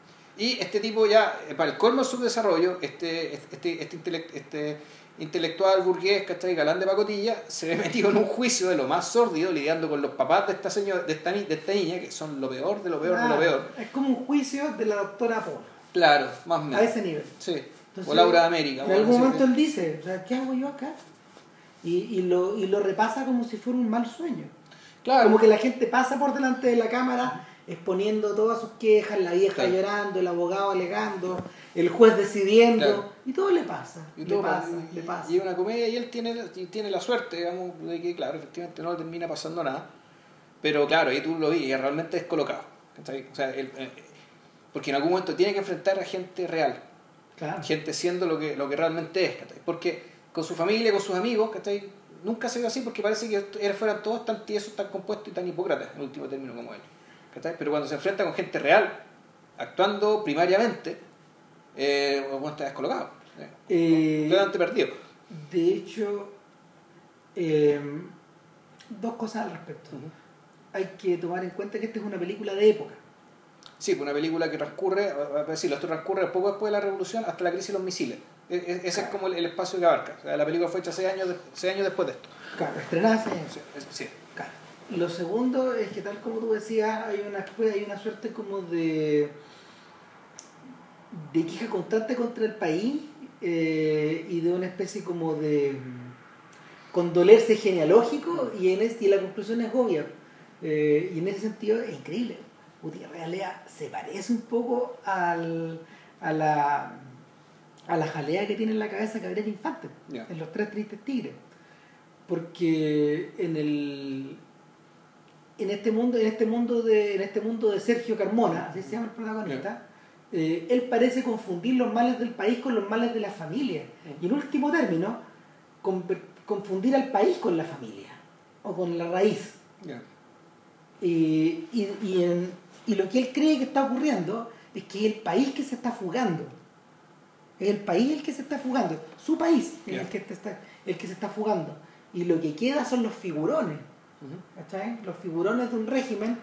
Y este tipo ya, eh, para el colmo de su desarrollo, este, este, este, intelect- este, intelectual burgués, ¿cachai? Galán de pacotilla, se ve metido en un juicio de lo más sórdido, lidiando con los papás de esta señora, de esta, de esta niña, que son lo peor de lo peor de lo peor. Es como un juicio de la doctora Polo, Claro, más o a menos. ese nivel. Sí. Entonces, o Laura de América. En algún momento él dice, o sea, ¿qué hago yo acá? Y, y, lo, y lo repasa como si fuera un mal sueño. Claro. Como que la gente pasa por delante de la cámara exponiendo todas sus quejas, la vieja Claro. llorando, el abogado alegando, el juez decidiendo, Claro. y todo le pasa, Y le todo pasa, y- le pasa. Y es una comedia y él tiene, tiene la suerte, digamos, de que, claro, efectivamente no le termina pasando nada. Pero claro, ahí tú lo vi, y es realmente descolocado. ¿cachai? O sea, él, eh, porque en algún momento tiene que enfrentar a gente real, Claro. gente siendo lo que, lo que realmente es. Porque con su familia, con sus amigos, ¿cachai? nunca se ve así porque parece que fueran todos tan tiesos, tan compuestos y tan hipócratas, en último término, como ellos. ¿Cachai? Pero cuando se enfrenta con gente real, actuando primariamente, eh, bueno, está descolocado. Eh, Completamente perdido. de hecho, eh, dos cosas al respecto. Hay que tomar en cuenta que esta es una película de época. Sí, pues una película que transcurre, decirlo, esto transcurre poco después de la revolución hasta la crisis de los misiles. E- e- Ese es como el, el espacio que abarca. O sea, la película fue hecha seis años, de- seis años después de esto. Claro, estrenada años. Sí. Lo segundo es que tal como tú decías, hay una, hay una suerte como de, de queja constante contra el país eh, y de una especie como de condolerse genealógico y, en este, y la conclusión es obvia. Eh, y en ese sentido es increíble. Gutiérrez Alea se parece un poco al, a, la, a la jalea que tiene en la cabeza Gabriel Infante Ya. en Los Tres Tristes Tigres. Porque en el en este mundo en este mundo de en este mundo de Sergio Carmona así se llama el protagonista eh, él parece confundir los males del país con los males de la familia y en último término confundir al país con la familia o con la raíz y, y, y en- y lo que él cree que está ocurriendo es que es el país que se está fugando. Es el país el que se está fugando. Su país es el, que está, el que se está fugando. Y lo que queda son los figurones. ¿Cachai? Los figurones de un régimen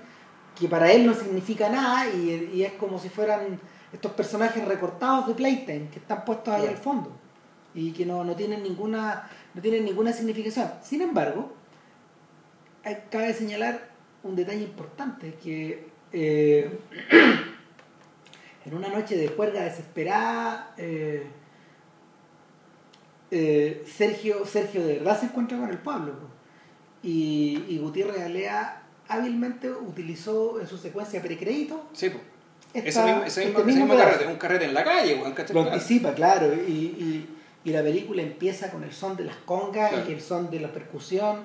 que para él no significa nada y, y es como si fueran estos personajes recortados de Playtime que están puestos ahí al fondo y que no, no tienen ninguna no tienen ninguna significación. Sin embargo, cabe señalar un detalle importante que eh, [clears throat] en una noche de juerga desesperada eh, eh, Sergio, Sergio de verdad se encuentra con el pueblo po. Y, y Gutiérrez Alea hábilmente utilizó en su secuencia precrédito Sí, pues. ese mismo, ese este mismo, ese mismo mismo pedazo. carrete, un carrete en la calle, lo anticipa, claro, y, y- y la película empieza con el son de las congas Claro. y el son de la percusión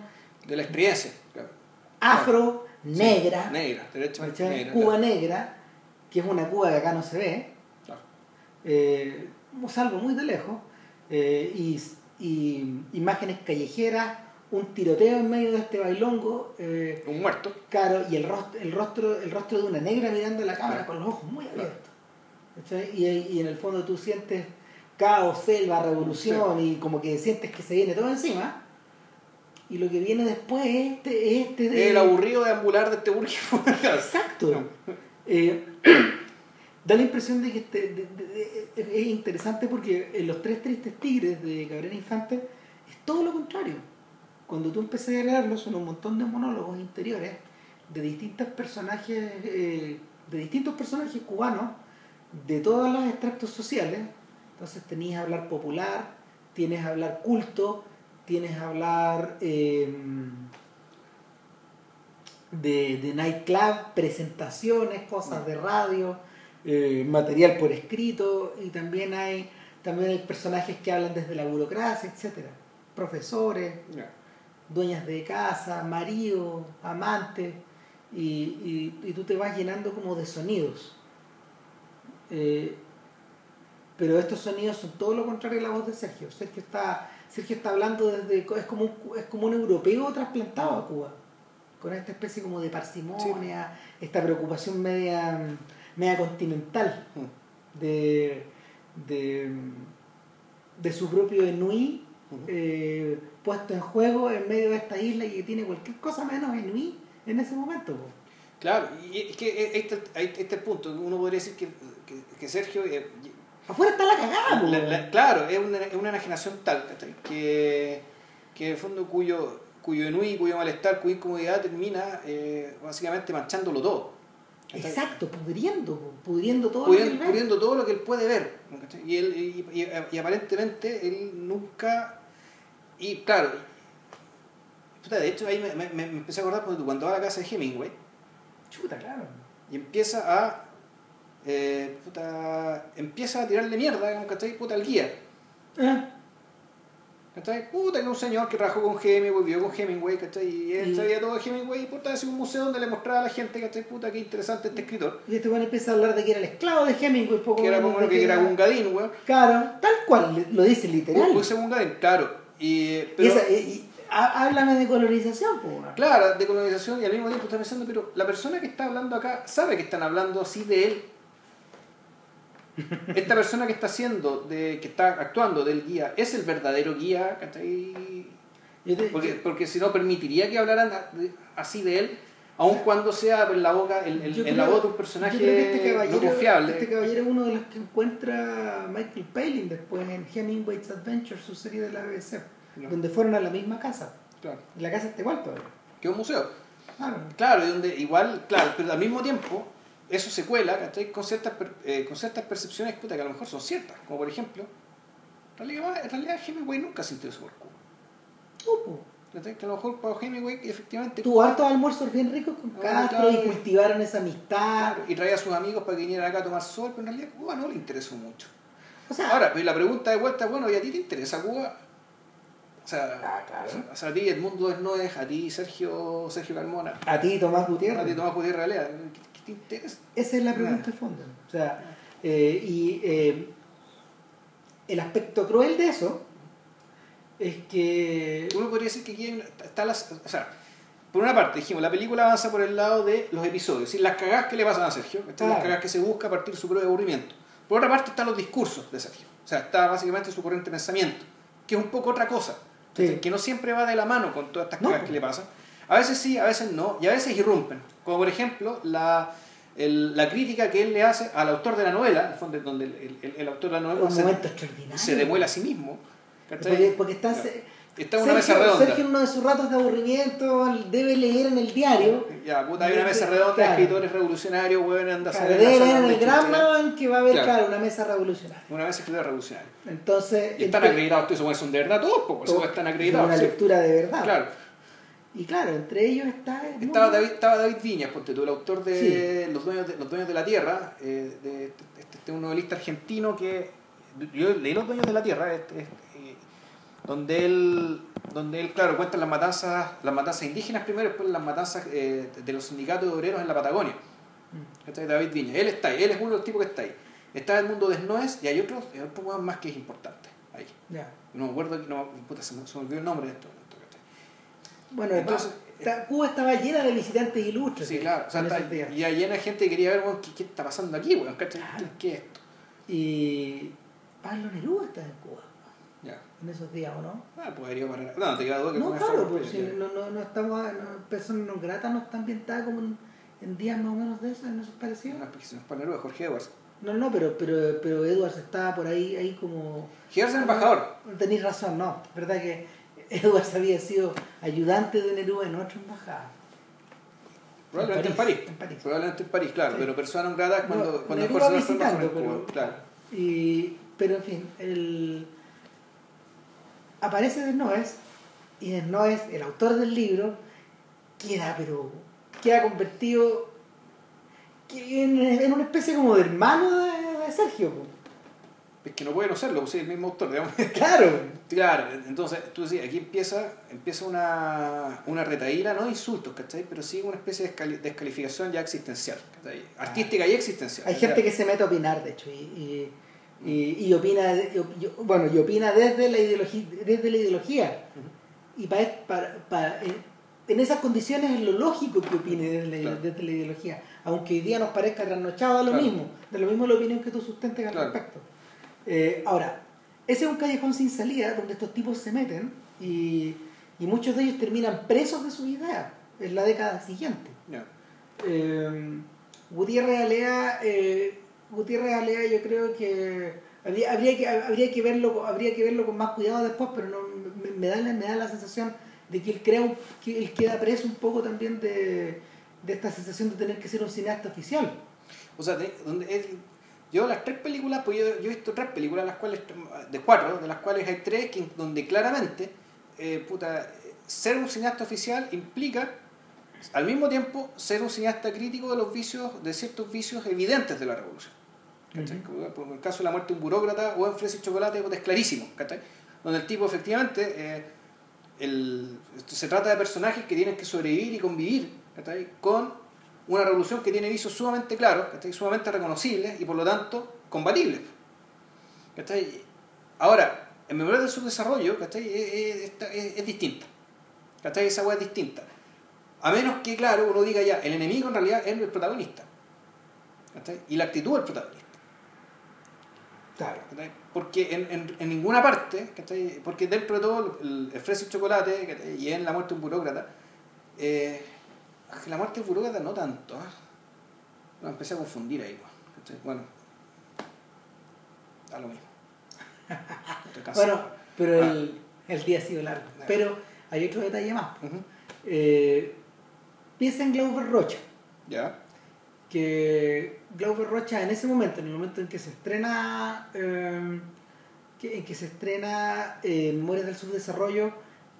De la experiencia. Claro. afro, negra, Negra, derechamente ¿cachai? negra. Cuba claro. negra, que es una Cuba que acá no se ve, eh, salvo muy de lejos, eh, y, y imágenes callejeras, un tiroteo en medio de este bailongo, eh, Un muerto. claro, y el rostro, el rostro, el rostro de una negra mirando a la cámara con los ojos muy abiertos. Y, y en el fondo tú sientes caos, selva, revolución, y como que sientes que se viene todo encima. Y lo que viene después es este, es este de- El aburrido de ambular de este burgués. [laughs] Exacto. Eh, [clears throat] da la impresión de que este, de- de- de- es interesante porque en Los Tres Tristes Tigres de Gabriel Infante es todo lo contrario. Cuando tú empecé a leerlo son un montón de monólogos interiores de distintos personajes, eh, de distintos personajes cubanos, de todos los extractos sociales. Entonces tenías hablar popular, tienes hablar culto, tienes hablar eh, de, de nightclub, presentaciones, cosas de radio, eh, material por escrito, y también hay, también hay personajes que hablan desde la burocracia, etcétera Profesores. Dueñas de casa, marido, amante, y, y- y tú te vas llenando como de sonidos. Eh, pero estos sonidos son todo lo contrario a la voz de Sergio. Sergio está, Sergio está hablando desde, es como, un, es como un europeo trasplantado a Cuba, con esta especie como de parsimonia, esta preocupación media, media continental Mm. de, de, de su propio Enui Eh, puesto en juego en medio de esta isla y que tiene cualquier cosa menos Enui en ese momento. po. Claro, y es que este, este es el punto. Uno podría decir que, que, que Sergio, eh, Afuera está la cagada, po. La- la- claro, es una, es una enajenación tal que, que en el fondo cuyo, cuyo enui, cuyo malestar, cuya incomodidad termina eh, básicamente manchándolo todo. Exacto, pudriendo, pudriendo todo Pudiendo, lo que él ve. todo lo que él puede ver. Y, él, y, y- y aparentemente él nunca. Y claro, puta, de hecho ahí me, me- me empecé a acordar cuando, cuando va a la casa de Hemingway Chuta, claro. y empieza a. eh, puta, empieza a tirarle mierda. Puta, al guía. Eh, ¿Cachai? Puta, que un señor que trabajó con Hemingway, vivió con Hemingway, ¿cachai? Y él sabía todo de Hemingway y puta, hacía un museo donde le mostraba a la gente, ¿cachai? Puta, qué interesante este escritor. Y este bueno empieza a hablar de que era el esclavo de Hemingway, poco Que era como lo que era un gadín, weón. Claro, tal cual, lo dice literal. Uy, ese Gungadin, claro. Y, pero, esa- y- y- há- háblame de colorización, po. weón. claro, de colonización y al mismo tiempo está pensando, pero la persona que está hablando acá sabe que están hablando así de él. [laughs] Esta persona que está haciendo, de, que está actuando del guía, es el verdadero guía, ¿cachai? Porque, porque si no permitiría que hablaran así de él, aun cuando sea en la boca, yo en la voz de un yo personaje creo que este caballero, no confiable. Este caballero es uno de los que encuentra Michael Palin después en Hemingway's Adventure, su serie de la BBC, No. donde fueron a la misma casa. Claro. La casa está igual todavía. Que es un museo. Claro. Claro, y donde igual, claro, pero al mismo tiempo eso se cuela ¿cachai? con ciertas eh, con ciertas percepciones puta, que a lo mejor son ciertas, como por ejemplo, en realidad, en realidad Hemingway nunca se interesó por Cuba. Que a lo mejor para Hemingway efectivamente Tuvo hartos almuerzos bien ricos con Ah, Castro y cultivaron esa amistad. claro, y traía a sus amigos para que vinieran acá a tomar sol, pero en realidad Cuba no le interesó mucho. O sea, Ahora, y la pregunta de vuelta, bueno, ¿y a ti te interesa Cuba? O sea, Ah, claro. o sea, a ti Edmundo Desnoes, a ti Sergio, Sergio Carmona, a ti Tomás a ti Gutiérrez. Tomás Gutiérrez Alea, ¿qué, qué te interesa? Esa es la pregunta de fondo. O sea, eh, y eh, el aspecto cruel de eso es que Uno podría decir que aquí hay una- está las, o sea, por una parte dijimos, la película avanza por el lado de los episodios, decir, las cagadas que le pasan a Sergio, estas Claro. las cagadas que se busca a partir de su propio aburrimiento. Por otra parte están los discursos de Sergio, o sea, está básicamente su corriente de pensamiento, que es un poco otra cosa, Sí. que no siempre va de la mano con todas estas No. cagadas que le pasan. A veces sí, a veces no, y a veces irrumpen, como por ejemplo la, el- la crítica que él le hace al autor de la novela, en el fondo, donde el, el- el autor de la novela se, se demuela a sí mismo. Porque, porque está, Ya. Está en una Sergio, mesa redonda. Sergio en uno de sus ratos de aburrimiento debe leer en el diario. Ya, puta, hay una mesa redonda de escritores revolucionarios, weón, anda a debe leer en el mapa que va a haber, Claro. claro, una mesa revolucionaria. Una mesa escritora revolucionaria. Entonces, Y están acreditados, todos esos son de verdad todos, pues, todo- esos están es acreditados. Una sí. lectura de verdad. Claro. Y claro, entre ellos está. el Estaba. David, estaba David Viñas, ponte tú, el autor de Sí. los, dueños de Los Dueños de la Tierra, eh, de, este, este un novelista argentino que. Yo leí Los Dueños de la Tierra, este, eh, donde él, donde él, claro, cuenta las matanzas, las matanzas indígenas primero, después las matanzas eh, de los sindicatos de obreros en la Patagonia. ¿Cachai? David Viña. Él está ahí, él es uno de los tipos que está ahí. Está el mundo desnuez y hay otro, hay otro más que es importante ahí. No me acuerdo, no, puta, se me, se me olvidó el nombre de esto. Bueno, Entonces, está- Cuba estaba llena de visitantes ilustres. Sí, claro. O sea, está, y hay llena de gente que quería ver, weón, ¿qué, qué está pasando aquí. Claro. ¿Qué, qué es esto? Y Pablo Neruda está en Cuba. En esos días, ¿o no? Ah, podría parar. No, te queda duda que No, claro, pues ya. si no, no, no estamos, no, personas no gratas no están ambientadas como en, en días más o menos de eso, en esos parecidos. No, porque se nos pone Neruda, Jorge Edwards. No, no, pero, pero, pero Edwards estaba por ahí, ahí como... Edwards es embajador. Tenéis razón, no, verdad que Edwards había sido ayudante de Neruda en otra embajada. Probablemente en En París. En París. Probablemente en París, claro. Sí. pero persona grata es cuando, No, cuando Neruda visitando, pero- Claro. Y, pero en fin, el, aparece Desnoes y Desnoes, el autor del libro, queda, pero queda convertido en, en una especie como de hermano de, de Sergio. Es que no puede no serlo, pues sí, el mismo autor, digamos. [laughs] Claro, Claro, entonces tú decías, aquí empieza, empieza una, una retaíla, no insultos, ¿cachai? Pero sí una especie de descali- descalificación ya existencial, ¿cachai? Artística y existencial. hay gente que se mete a opinar, de hecho, y, y, y- y opina, y bueno, y opina desde la ideología, desde la ideología. Y pa- para, para- en, en esas condiciones es lo lógico que opine desde la, Claro. desde la ideología. Aunque hoy día nos parezca trasnochado a lo Claro. mismo, de lo mismo la opinión que tú sustentes al Claro. respecto. Eh, ahora, ese es un callejón sin salida donde estos tipos se meten y, y muchos de ellos terminan presos de sus ideas en la década siguiente. Ya. Eh, Gutiérrez Alea, eh, Gutiérrez Alea yo creo que Habría, que, habría, que verlo, habría que verlo con más cuidado después, pero no, me, me da, me da la sensación de que él, que él queda preso un poco también de, de, esta sensación de tener que ser un cineasta oficial. O sea, de, donde yo las tres películas, pues yo, he visto tres películas, las cuales, de cuatro, de las cuales hay tres donde claramente eh, puta, ser un cineasta oficial implica al mismo tiempo ser un cineasta crítico de los vicios, de ciertos vicios evidentes de la revolución. Por el caso de la muerte de un burócrata o en Fresa y Chocolate pues, es clarísimo, donde el tipo efectivamente eh, el, se trata de personajes que tienen que sobrevivir y convivir con una revolución que tiene vicios sumamente claros, sumamente reconocibles y por lo tanto combatibles. Ahora, en Memoria del Subdesarrollo es, es, es, es distinta. Esa hueá es distinta. A menos que, claro, uno diga ya, el enemigo en realidad es el protagonista. Y la actitud del protagonista. Claro. Porque en, en, en, ninguna parte, porque dentro de todo el, el y chocolate y en la muerte de un burócrata, eh, la muerte de un burócrata no tanto. ¿eh? No, empecé a confundir ahí. Bueno, da lo mismo. [laughs] bueno, pero el, ah. el, día ha sido largo. Pero hay otro detalle más. Uh -huh. eh, piensa en Glauber Rocha. Ya que Glauber Rocha en ese momento, en el momento en que se estrena, eh, que, en que se estrena eh, Memorias del Subdesarrollo,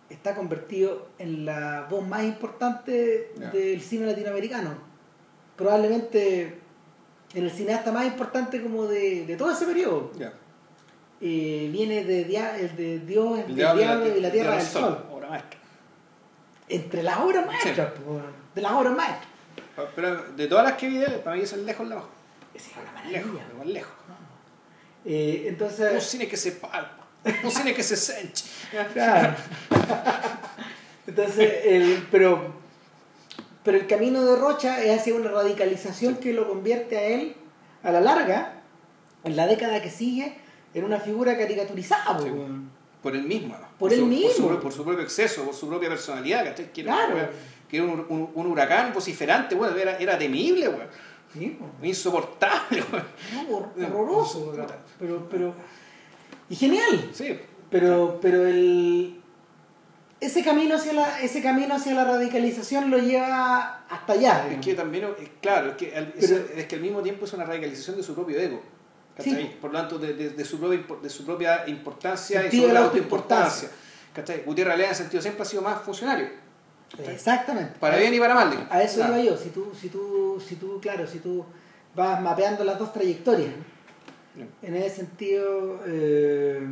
está convertido en la voz más importante yeah. del cine latinoamericano. Probablemente en el cineasta más importante como de, de todo ese periodo. Yeah. Eh, viene de, dia, de Dios, el, el Diablo, Diablo y la Tierra del Sol. Sol. Obra maestra. Entre las obras maestras, sí. de las obras maestras. Pero de todas las que vi de él, para mí es el lejos la mejor. Es una maravilla. Lejos, igual lejos. Eh, entonces... Un cine que se palpa, un cine que se senche. [laughs] Claro. [laughs] entonces, el, pero, pero el camino de Rocha es hacia una radicalización que lo convierte a él, a la larga, en la década que sigue, en una figura caricaturizada. Sí. Por él mismo. Por, por él su, mismo. Por su, por su, propio exceso, por su propia personalidad. Que claro. Que era un, un, un, huracán vociferante, bueno, era, era temible. Sí, insoportable. No, horroroso, pero, pero. Y genial. Sí. Pero, pero el. Ese camino, hacia la, ese camino hacia la radicalización lo lleva hasta allá. Es que también, claro, es que, al, pero, es, es que al mismo tiempo es una radicalización de su propio ego. Sí. Por lo tanto, de, de, de, su propia, de su propia importancia y su autoimportancia. Gutiérrez Alea en sentido siempre ha sido más funcionario. Exactamente. Para bien y para mal. A eso claro. iba yo. Si tú, si tú, si tú, claro, si tú vas mapeando las dos trayectorias, en ese sentido, eh,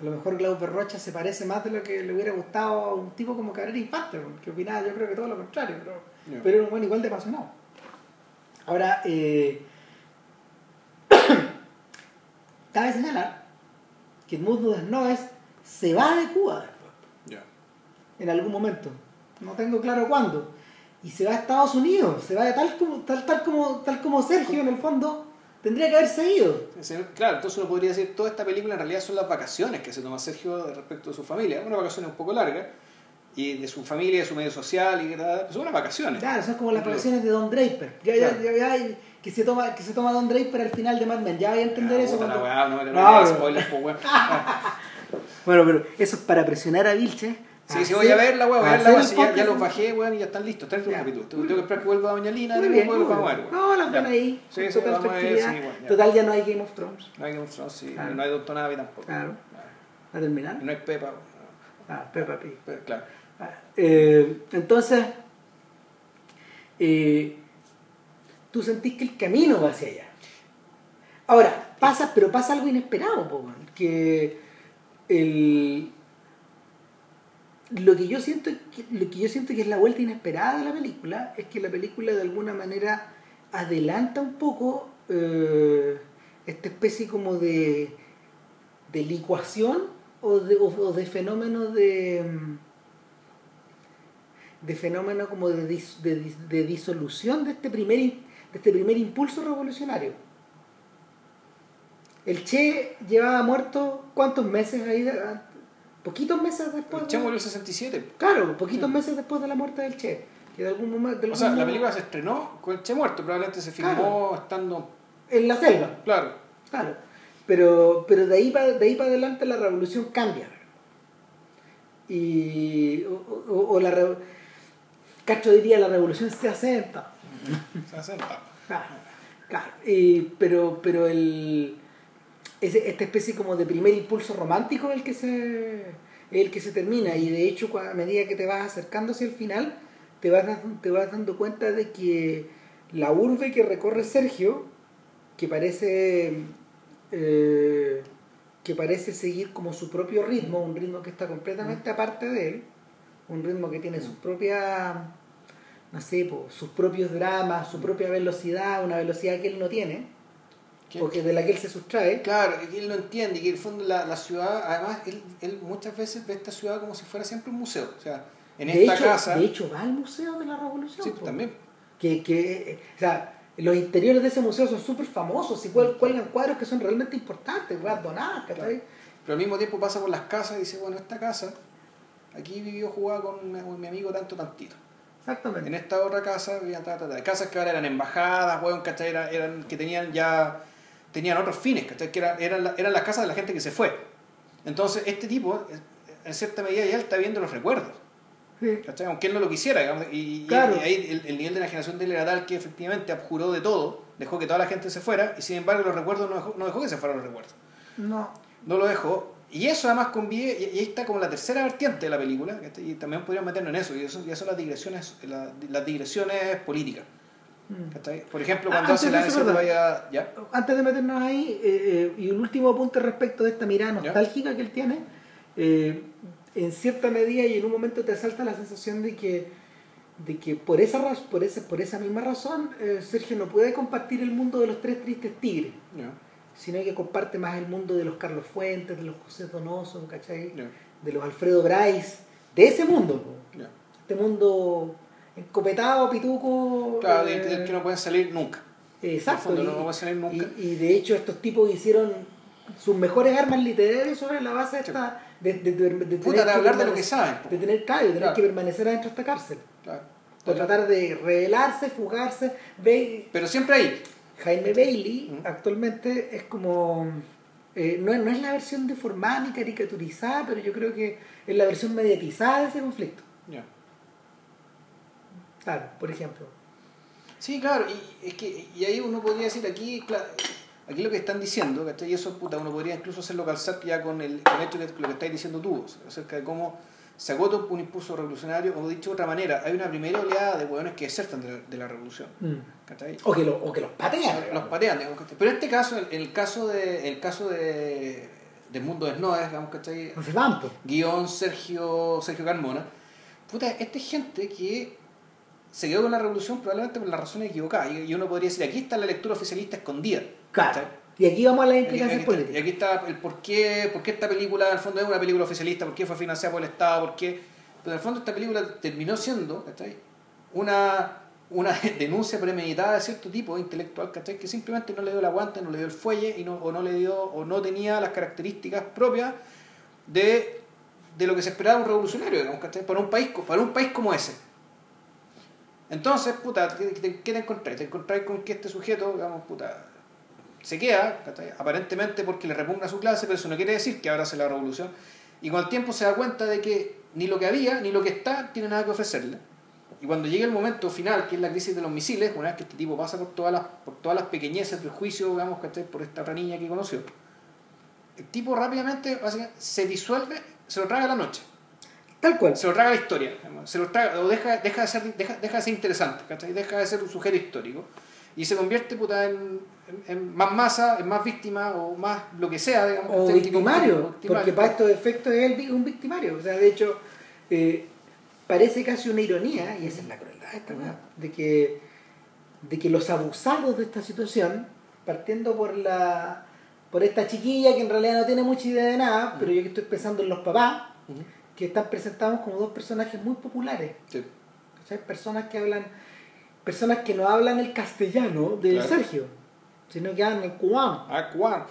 a lo mejor Glauber Rocha se parece más de lo que le hubiera gustado a un tipo como Cabrera Infante, que opinaba yo creo que todo lo contrario, pero, pero era un buen igual de apasionado. Ahora, eh, [coughs] cabe señalar que Edmundo Desnoes se va de Cuba. En algún momento. No tengo claro cuándo. Y se va a Estados Unidos. Se va de tal como, tal, tal como, tal como Sergio en el fondo tendría que haberse ido. Claro, entonces uno podría decir, toda esta película en realidad son las vacaciones que se toma Sergio respecto de su familia. Una vacación un poco larga. Y de su familia, de su medio social, y tal. Son unas vacaciones. Claro, son como las vacaciones de Don Draper. Ya, ya, ya, ya, que se toma que se toma Don Draper al final de Mad Men. Ya voy a entender ah, eso. Cuando... Weá, no, no, no, no, spoilers, pues, [laughs] bueno, pero eso es para presionar a Vilche. Sí, sí, voy a ver la weá, voy a ver la weá, si ya, ya, los bajé, weón, y ya están listos. Tres capítulos. Tengo que esperar que vuelva Doña Lina, después los vamos a ver, No, las ven ahí. Sí, sí, vamos a ver, sí, bueno, Total, ya no hay Game of Thrones. No hay Game of Thrones, sí. Claro. No hay Doctor Navi tampoco. Claro. ¿Va a terminar? No hay Pepa. Ah, Peppa Pig. Claro. Eh, entonces, eh, tú sentís que el camino va hacia allá. Ahora, pasa, pero pasa algo inesperado, po, que el, lo que yo siento lo que yo siento que es la vuelta inesperada de la película es que la película de alguna manera adelanta un poco eh, esta especie como de de licuación o de, o, de fenómeno de de fenómeno como de, de, disolución de este primer de este primer impulso revolucionario. El Che llevaba muerto cuántos meses ahí poquitos meses después el Che murió en el 67 claro poquitos meses después de la muerte del Che que de algún momento de algún o sea momento, la película se estrenó con el Che muerto probablemente se filmó claro. estando en la selva claro claro pero, pero de ahí para de ahí para adelante la revolución cambia. Y, o, o- o la re- Castro diría la revolución se asenta. Se asenta. Claro, claro. Y- pero, pero el, ese- esta especie como de primer impulso romántico es el que se, el que se termina. Y de hecho, a medida que te vas acercando hacia el final, te vas, te vas dando cuenta de que la urbe que recorre Sergio, que parece, eh, que parece seguir como su propio ritmo, un ritmo que está completamente aparte de él, un ritmo que tiene su propia no sé, sus propios dramas, su propia velocidad, una velocidad que él no tiene, ¿Qué? porque de la que él se sustrae. Claro, él lo entiende, que en el fondo la, la ciudad, además, él, él muchas veces ve esta ciudad como si fuera siempre un museo. O sea, en de, esta hecho, casa. de hecho, va al Museo de la Revolución. sí, también. Que, que, o sea, los interiores de ese museo son súper famosos y cuel- cuelgan cuadros que son realmente importantes, donadas, ¿cachai? Pero al mismo tiempo pasa por las casas y dice, bueno, esta casa, aquí vivió, jugaba con mi, con mi amigo tanto, tantito. Exactamente. En esta otra casa vivían ta, ta, ta. casas que ahora eran embajadas, weón, ¿cachai? Eran, eran- que tenían ya tenían otros fines, ¿cachai? Que eran, eran, la- eran las casas de la gente que se fue. Entonces, este tipo, en cierta medida, ya está viendo los recuerdos, Sí. ¿cachai? Aunque él no lo quisiera, digamos, y, y- Claro. y ahí el, el nivel de enajenación de él era tal que efectivamente abjuró de todo, dejó que toda la gente se fuera, y sin embargo los recuerdos no dejó, no dejó que se fueran los recuerdos. No. No lo dejó. Y eso además convive, y y ahí está como la tercera vertiente de la película, ¿cachai? y también podríamos meternos en eso, y eso ya son las digresiones, la- las digresiones políticas. Mm. Por ejemplo, cuando antes hace de la eso, vaya. ¿Ya? Antes de meternos ahí, eh, eh, y un último apunte respecto de esta mirada Ya. nostálgica que él tiene, eh, en cierta medida y en un momento te asalta la sensación de que, de que por, esa, por, esa, por esa misma razón Sergio no puede compartir el mundo de los tres tristes tigres, Ya, sino que comparte más el mundo de los Carlos Fuentes, de los José Donoso, ¿cachai? de los Alfredo Bryce, de ese mundo, este mundo encopetado, pituco. Claro, eh, del, que no pueden salir nunca. Exacto. Fondo, y- no, no pueden salir nunca. y, y de hecho estos tipos hicieron sus mejores armas literarias sobre la base de esta de, de, de- de Puta, tener hablar de lo que saben. de tener claro, de tener Claro. que permanecer adentro de esta cárcel Claro. o tratar de rebelarse fugarse Ve- Pero siempre ahí. Jaime Bailey Mm. actualmente es como eh, no, no es la versión deformada ni caricaturizada pero yo creo que es la versión mediatizada de ese conflicto Ya. Claro por ejemplo Sí, claro, y, es que, y ahí uno podría decir aquí, claro, aquí lo que están diciendo, ¿cachai? Y eso, puta, uno podría incluso hacerlo calzar ya con el, con esto que, lo que estáis diciendo tú, o sea, acerca de cómo se agotó un impulso revolucionario, o dicho de otra manera, hay una primera oleada de hueones que desertan de la, de la revolución, ¿cachai? o que, lo, o que los patean Los patean. Pero en este caso, en el caso de, el caso de, de Mundo digamos, ¿cachai? guion Sergio, Sergio Carmona. Puta, esta es gente que se quedó con la revolución probablemente por las razones equivocadas. Y, uno podría decir, aquí está la lectura oficialista escondida. y aquí vamos a las Aquí, aquí implicaciones está, y aquí está el por qué, por qué esta película en el fondo es una película oficialista, por qué fue financiada por el Estado, por qué... Pero en el fondo esta película terminó siendo ¿cachai? una, una [laughs] denuncia premeditada de cierto tipo intelectual ¿cachai? que simplemente no le dio el aguante, no le dio el fuelle y no, o no le dio o no tenía las características propias de, de lo que se esperaba de un revolucionario digamos, ¿cachai? para un país para un país como ese entonces puta ¿qué, te encontráis? te encontráis con que este sujeto digamos puta se queda aparentemente porque le repugna su clase pero eso no quiere decir que ahora hace la revolución y con el tiempo se da cuenta de que ni lo que había ni lo que está tiene nada que ofrecerle y cuando llega el momento final, que es la crisis de los misiles, una vez que este tipo pasa por todas las, por todas las pequeñeces del juicio, digamos, ¿cachai? por esta otra niña que conoció, el tipo rápidamente se disuelve, se lo traga la noche, tal cual se lo traga la historia, se lo traga, o deja, deja, de ser, deja, deja de ser interesante, ¿cachai? deja de ser un sujeto histórico y se convierte puta, en, en- en más masa, en más víctima o más lo que sea, digamos, o victimario, Victimario. porque para estos efectos es el un victimario. O sea, de hecho, eh, parece casi una ironía, y esa es la crueldad de esta de que, de que los abusados de esta situación, partiendo por la por esta chiquilla que en realidad no tiene mucha idea de nada, pero yo que estoy pensando en los papás. Que están presentados como dos personajes muy populares. Sí. Personas que hablan, personas que no hablan el castellano de Claro. Sergio, sino que hablan el cubano. Ah, cubano.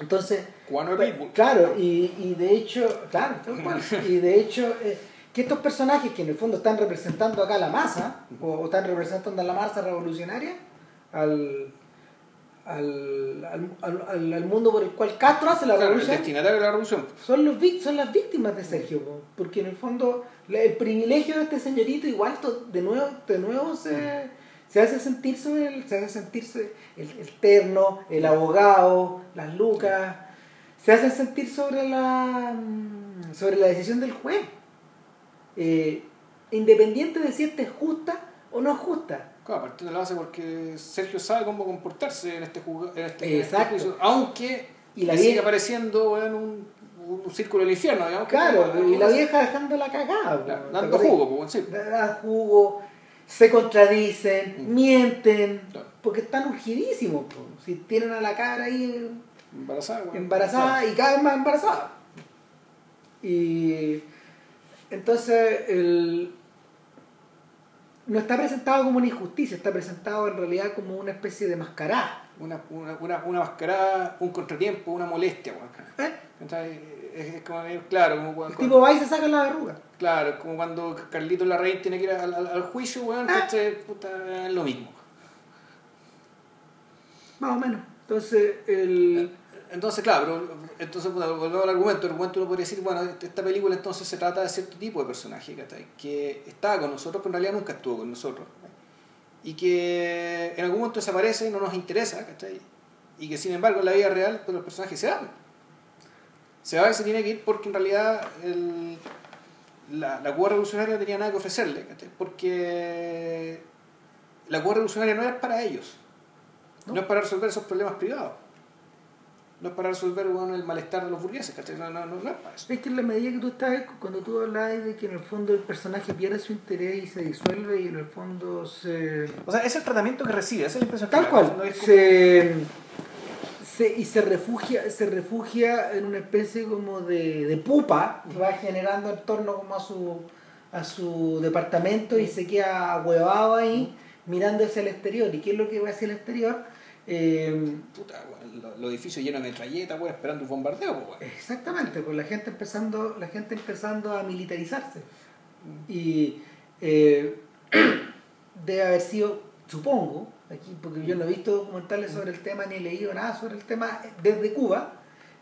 Entonces, Cubano Pues. Claro, y, y de hecho, claro, [laughs] y de hecho, eh, que estos personajes que en el fondo están representando acá la masa, o, o están representando a la masa revolucionaria, al, al, al, al, al mundo por el cual Castro hace la Claro, el revolución destinatario de la revolución. son, los, son las víctimas de Sergio, po, porque en el fondo el privilegio de este señorito igual to- de nuevo, de nuevo se, se hace sentir sobre el, se hace sentirse el, el terno, el abogado, las lucas, se hace sentir sobre la mm, sobre la decisión del juez. Eh, independiente de si esta es justa o no es justa. Claro, partiendo de la base porque Sergio sabe cómo comportarse en este, en este, en este Exacto. juicio, aunque Y la le sigue vieja- apareciendo weón, un, un círculo del infierno, digamos. Claro, y la vieja dejando la cagada. po. Claro, ¿Te dando jugo, pues, sí. dan jugo, se contradicen, Mm. mienten, Claro. porque están urgidísimos. po. Si tienen a la cara ahí Embarazada, embarazada y cada vez más embarazada. Y entonces el, no está presentado como una injusticia, está presentado en realidad como una especie de mascarada. Una, una, una, una mascarada, un contratiempo, una molestia. ¿eh? Entonces, Es, es como, eh, claro, como El cuando, tipo va y se saca la verruga. claro, es como cuando Carlito Larraín tiene que ir al, al- al juicio, weón, Ah. que puta, es lo mismo. Más o menos. Entonces, el. Entonces, claro, pero, entonces, volvemos al argumento. El argumento uno podría decir, bueno, esta película entonces se trata de cierto tipo de personaje, ¿cachai? Que estaba con nosotros, pero en realidad nunca estuvo con nosotros. Y que en algún momento desaparece y no nos interesa, ¿cachai? Y que sin embargo en la vida real pues, los personajes se van. Se va y se tiene que ir porque en realidad el, la, la Cuba revolucionaria no tenía nada que ofrecerle, ¿cachai? Porque la Cuba revolucionaria no es para ellos. No. No, es para resolver esos problemas privados. No es para resolver bueno, el malestar de los burgueses, ¿cachai? No, no, no, no es para eso. Es que en la medida que tú estás, cuando tú hablas de que en el fondo el personaje pierde su interés y se disuelve y en el fondo se... O sea, es el tratamiento que recibe, esa es la impresión Tal que cual. da. No es como- Se, se- y se refugia, se refugia en una especie como de, de pupa que va generando en torno como a su, a su departamento y se queda huevado ahí mirando hacia el exterior. ¿Y qué es lo que va hacia el exterior? Eh, Puta, los edificios llenos de metralletas, weón, esperando un bombardeo, weón. Exactamente, pues la gente empezando, la gente empezando a militarizarse. Y eh, [clears throat] debe haber sido, supongo, aquí, porque yo no he visto documentales sobre el tema ni he leído nada sobre el tema desde Cuba,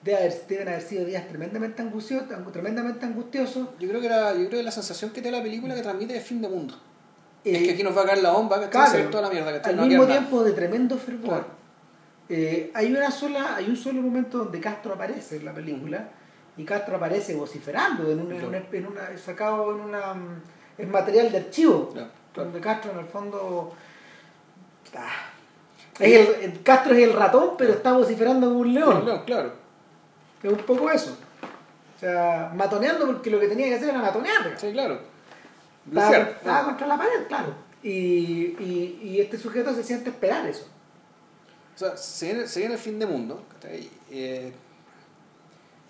debe haber, deben haber sido días tremendamente angustiosos, tremendamente angustiosos. Yo creo que la, yo creo que la sensación que te da la película que transmite es fin de mundo. es Eh, que aquí nos va a caer la bomba, ¿cachai? claro, toda la mierda, ¿cachai? al No mismo quedar nada. tiempo de tremendo fervor. Claro. Eh, hay una sola, hay un solo momento donde Castro aparece en la película y Castro aparece vociferando en una, en una- en una- sacado en una mm, en material de archivo Claro, claro. donde Castro en el fondo ah, es el, el- Castro es el ratón pero está vociferando como un león. No, claro. es un poco eso. O sea matoneando porque lo que tenía que hacer era matonear Sí, claro. estaba, contra la pared claro. Y, y, y este sujeto se siente esperar eso O sea, se viene, se viene el fin de mundo. Eh,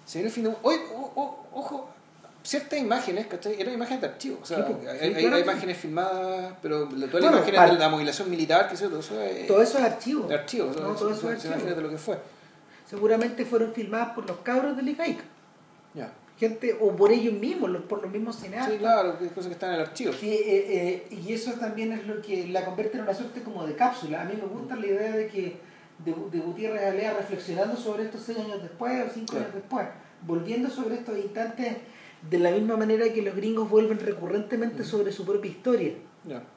se viene el fin de mundo. Oye, o- o- ojo, ciertas imágenes, ¿cachai? Eran imágenes de archivo. O sea, Sí, hay, sí, hay- claro hay que imágenes filmadas, pero todas las Bueno, imágenes para- de la movilización militar, que todo eso es todo eso es archivo de archivo. No, todo eso es archivo. de lo que fue. seguramente fueron filmadas por los cabros del ICAIC Ya. gente o por ellos mismos por los mismos cineastas Sí, claro, que cosas que están en el archivo. Sí, eh, eh, y eso también es lo que la convierte en una suerte como de cápsula. A mí me gusta la idea de que de, de Gutiérrez Alea reflexionando sobre estos seis años después o cinco Claro. años después, volviendo sobre estos instantes de la misma manera que los gringos vuelven recurrentemente Mm. sobre su propia historia,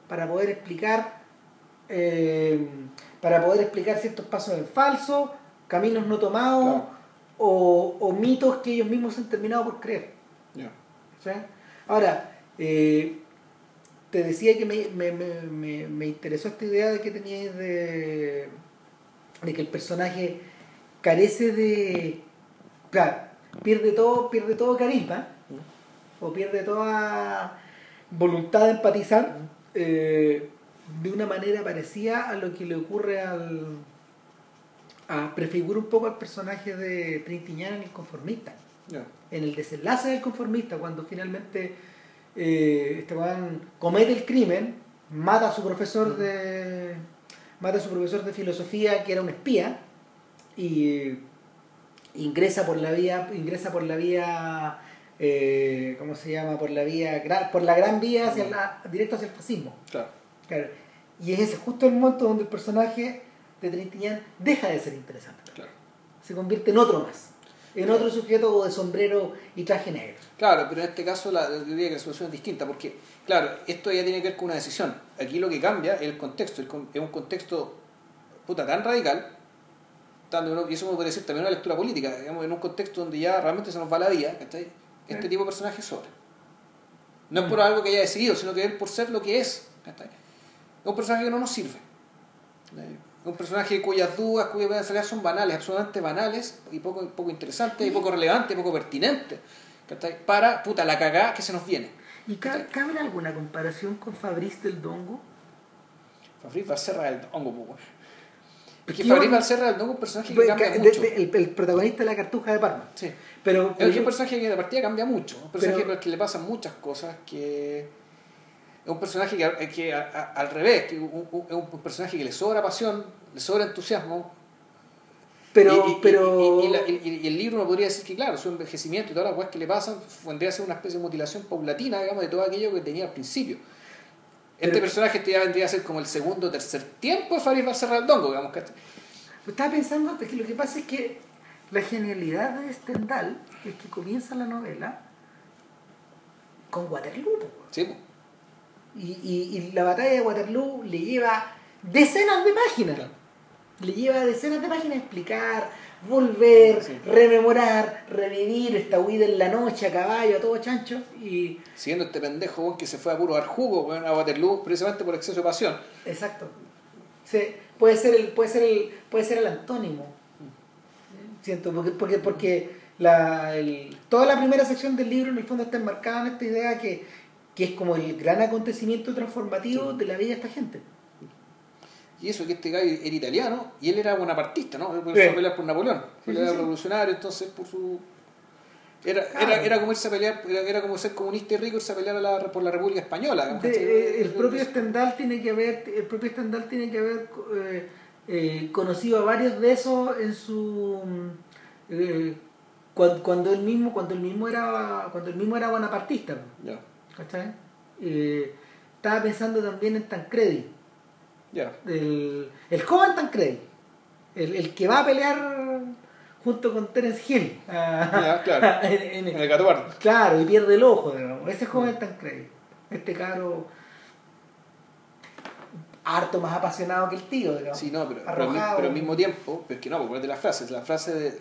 para poder explicar eh, para poder explicar ciertos pasos en falso, caminos no tomados Claro. o, o mitos que ellos mismos han terminado por creer. Ya. ¿sí? Ahora, eh, te decía que me, me, me, me, me interesó esta idea de que teníais de, de que el personaje carece de. Claro, pierde todo, pierde todo carisma, o pierde toda voluntad de empatizar eh, de una manera parecida a lo que le ocurre al. a prefigura un poco al personaje de Trintiñán en el conformista en el desenlace del conformista, cuando finalmente eh, este comete el crimen, mata a su profesor de. Mata a su profesor de filosofía que era un espía y ingresa por la vía, ingresa por la vía eh, ¿cómo se llama? por la vía por la gran vía hacia la, directo hacia el fascismo. Claro. Claro. Y es ese justo el momento donde el personaje de Trintignant deja de ser interesante. Claro. Se convierte en otro más. En otro sujeto de sombrero y traje negro. Claro, pero en este caso la, yo diría que la solución es distinta, porque, claro, esto ya tiene que ver con una decisión. Aquí lo que cambia es el contexto, el es un contexto puta tan radical, tanto y eso me puede decir también una lectura política, digamos, en un contexto donde ya realmente se nos va la vida, ¿cachai? Este tipo de personaje sobra. No es Mm. por algo que haya decidido, sino que es por ser lo que es. ¿cachai? Es un personaje que no nos sirve. Un personaje cuyas dudas, cuyas pensamientos son banales, absolutamente banales y poco, poco interesantes, y poco relevantes, poco pertinentes. Para, puta, la cagada que se nos viene. ¿Y ca- cabe alguna comparación con Fabrice del Dongo? Fabriz Valserra del Dongo, pues, Porque Fabriz Valserra del Dongo es un personaje que cambia mucho. el, el protagonista de la cartuja de Parma. Sí. Pero, Es un personaje que de partida cambia mucho. Un personaje Pero- que le pasan muchas cosas. que Es un personaje que, que a- a- al revés, que un- un- es un personaje que le sobra pasión, le sobra entusiasmo. pero, y, y- pero y- la- el libro uno podría decir que, claro, su envejecimiento y todas las cosas que le pasan vendría a ser una especie de mutilación paulatina, digamos, de todo aquello que tenía al principio. Este Pero- personaje este ya vendría a ser como el segundo o tercer tiempo de del Dongo, digamos. ¿cachai? estaba pensando que lo que pasa es que la genialidad de Stendhal es que comienza la novela con Waterloo. Sí, pues. Y, y- y la batalla de Waterloo le lleva decenas de páginas. Le lleva decenas de páginas a explicar, volver, Sí. rememorar, revivir esta huida en la noche a caballo, a todo chancho. Y. Siendo este pendejo weón, que se fue a puro dar jugo weón, a Waterloo precisamente por exceso de pasión. Exacto. Sí, puede ser el, puede ser el, puede ser el antónimo. Siento, porque, porque, porque la, el- toda la primera sección del libro en el fondo está enmarcada en esta idea que, que es como el gran acontecimiento transformativo de la vida de esta gente. Y eso que este gallo era italiano y él era bonapartista, ¿no? Él Sí. a pelear por Napoleón. Él era revolucionario, entonces por su. Era, Claro. era, era como irse a pelear, era, era como ser comunista y rico irse a pelear a la- por la República Española. De- eh, el propio Stendhal tiene que haber, el propio Stendhal tiene que haber eh, eh, conocido a varios de esos en su eh, cuando, cuando él mismo, cuando él mismo era, cuando él mismo era bonapartista. Ya, ¿cachai? Eh, estaba pensando también en Tancredi, ya. el, el joven Tancredi, el, el que va a pelear junto con Terence Hill. [laughs] Ya, claro. [laughs] en- el Pardo. claro, y pierde el ojo, digamos. ese joven Tancredi, este caro harto más apasionado que el tío, digamos. Sí, no, pero al mismo tiempo, pero es que no, porque de las frases, la frase de.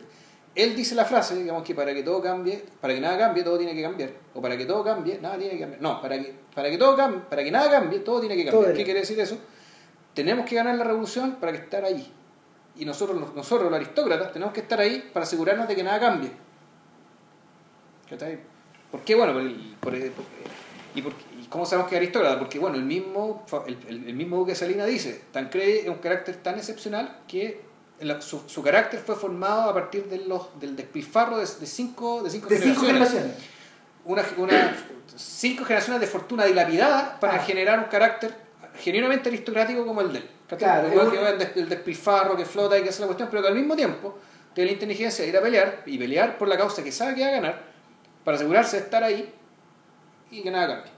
Él dice la frase, digamos que para que todo cambie, para que nada cambie, todo tiene que cambiar. O para que todo cambie, nada tiene que cambiar. No, para que, para que todo cambie, para que nada cambie, todo tiene que cambiar. Todo ¿Qué quiere decir eso? Tenemos que ganar la revolución para que estar ahí. Y nosotros, los- nosotros, los aristócratas, tenemos que estar ahí para asegurarnos de que nada cambie. ¿Cachai? ¿Por qué? Bueno, por el- por el- por- ¿y, por- y cómo sabemos que es aristócrata? Porque, bueno, el mismo, fa- el, el- el mismo Duque Salina dice, Tancredi es un carácter tan excepcional que la- su, su carácter fue formado a partir de los, del despilfarro de, de cinco, de cinco de cinco generaciones. generaciones. Una, una- cinco generaciones de fortuna dilapidada para Ah. generar un carácter genuinamente aristocrático como el de él. Claro, Igual que el despilfarro, que flota y que hace la cuestión, pero que al mismo tiempo tiene la inteligencia de ir a pelear y pelear por la causa que sabe que va a ganar para asegurarse de estar ahí y que nada cambie.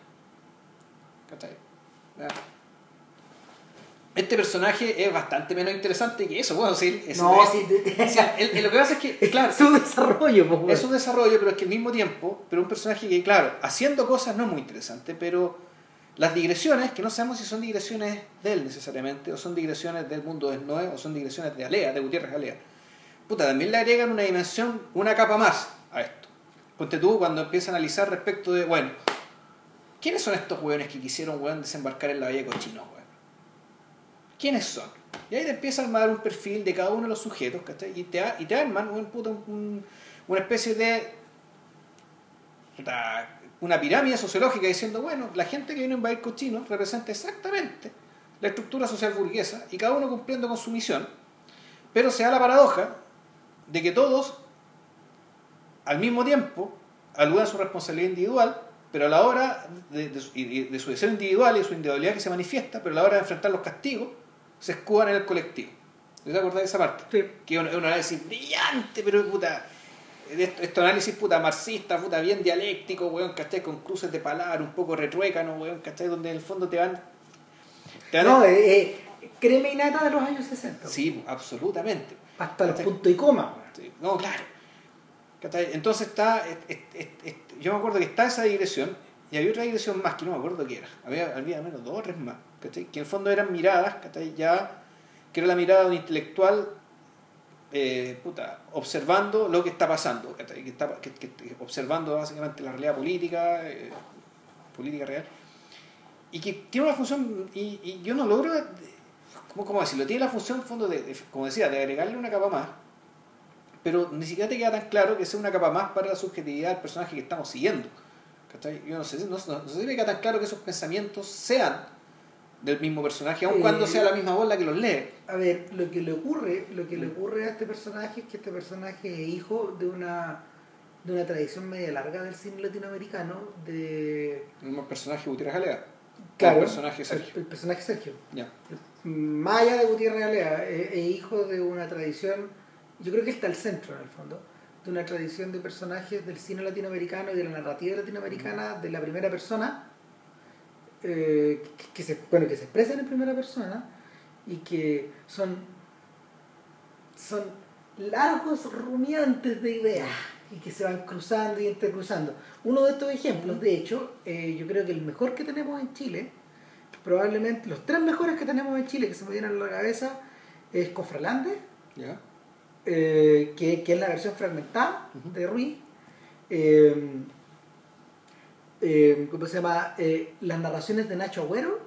¿Cachai? Este personaje es bastante menos interesante que eso, bueno, sí, es- No, es- sí, o sea, el- el- lo que pasa es que, [laughs] claro, es su desarrollo, pues, es un desarrollo, pero es que al mismo tiempo, pero un personaje que, claro, haciendo cosas no es muy interesante, pero las digresiones, que no sabemos si son digresiones de él necesariamente, o son digresiones del mundo de Noé, o son digresiones de Alea, de Gutiérrez Alea, puta, también le agregan una dimensión, una capa más a esto. Ponte tú cuando empieza a analizar respecto de, bueno, ¿quiénes son estos hueones que quisieron, hueón, desembarcar en la Bahía hueón? ¿Quiénes son? Y ahí te empieza a armar un perfil de cada uno de los sujetos, ¿cachai? Y te, y te arman un, un- una especie de una pirámide sociológica diciendo, bueno, la gente que viene a invadir cochinos representa exactamente la estructura social burguesa y cada uno cumpliendo con su misión, pero se da la paradoja de que todos, al mismo tiempo, aluden a su responsabilidad individual, pero a la hora de, de su, y de su deseo individual y de su individualidad que se manifiesta, pero a la hora de enfrentar los castigos, se escudan en el colectivo. ¿Te acordás de esa parte? Sí. Que es un, un análisis brillante, pero puta. Esto, esto análisis puta marxista, puta bien dialéctico, weón, ¿cachai? Con cruces de palabras, un poco retruécano, weón, ¿cachai? Donde en el fondo te van. Te van No, eh, eh, crema y nata de los años 60. Sí, absolutamente. Hasta ¿Cachai? puntos y coma. Sí, No, claro. ¿Cachai? Entonces está, es- es- es- es- yo me acuerdo que está esa digresión y había otra digresión más que no me acuerdo qué era. Había, había al menos dos o tres más. Que en el fondo eran miradas, ¿cachai? ya que era la mirada de un intelectual eh, puta, observando lo que está pasando. Que está, que- que- observando básicamente la realidad política, eh, política real, y que tiene una función, y, yo no logro, ¿cómo, cómo decirlo? Tiene la función, en fondo, de, de- como decía, de agregarle una capa más, pero ni siquiera te queda tan claro que sea una capa más para la subjetividad del personaje que estamos siguiendo. ¿cachai? Yo no sé, no, no- no sé si me queda tan claro que esos pensamientos sean del mismo personaje, aun Eh, cuando sea la misma voz la que los lee. A ver, lo que le ocurre, lo que le ocurre a este personaje es que este personaje es hijo de una de una tradición media larga del cine latinoamericano de El personaje Gutiérrez Galea. claro, El personaje Sergio. el, el personaje Sergio. Ya. Más allá de Gutiérrez Alea, es, es hijo de una tradición, yo creo que está al centro en el fondo, de una tradición de personajes del cine latinoamericano y de la narrativa latinoamericana de la primera persona, eh, que, que se, bueno, que se expresan en primera persona y que son, son largos rumiantes de ideas y que se van cruzando y intercruzando. Uno de estos ejemplos, de hecho, eh, yo creo que el mejor que tenemos en Chile, probablemente los tres mejores que tenemos en Chile que se me vienen a la cabeza es Cofralande, eh, que, que es la versión fragmentada de Ruiz. Eh, ¿Cómo se llama? Eh, las narraciones de Nacho Agüero,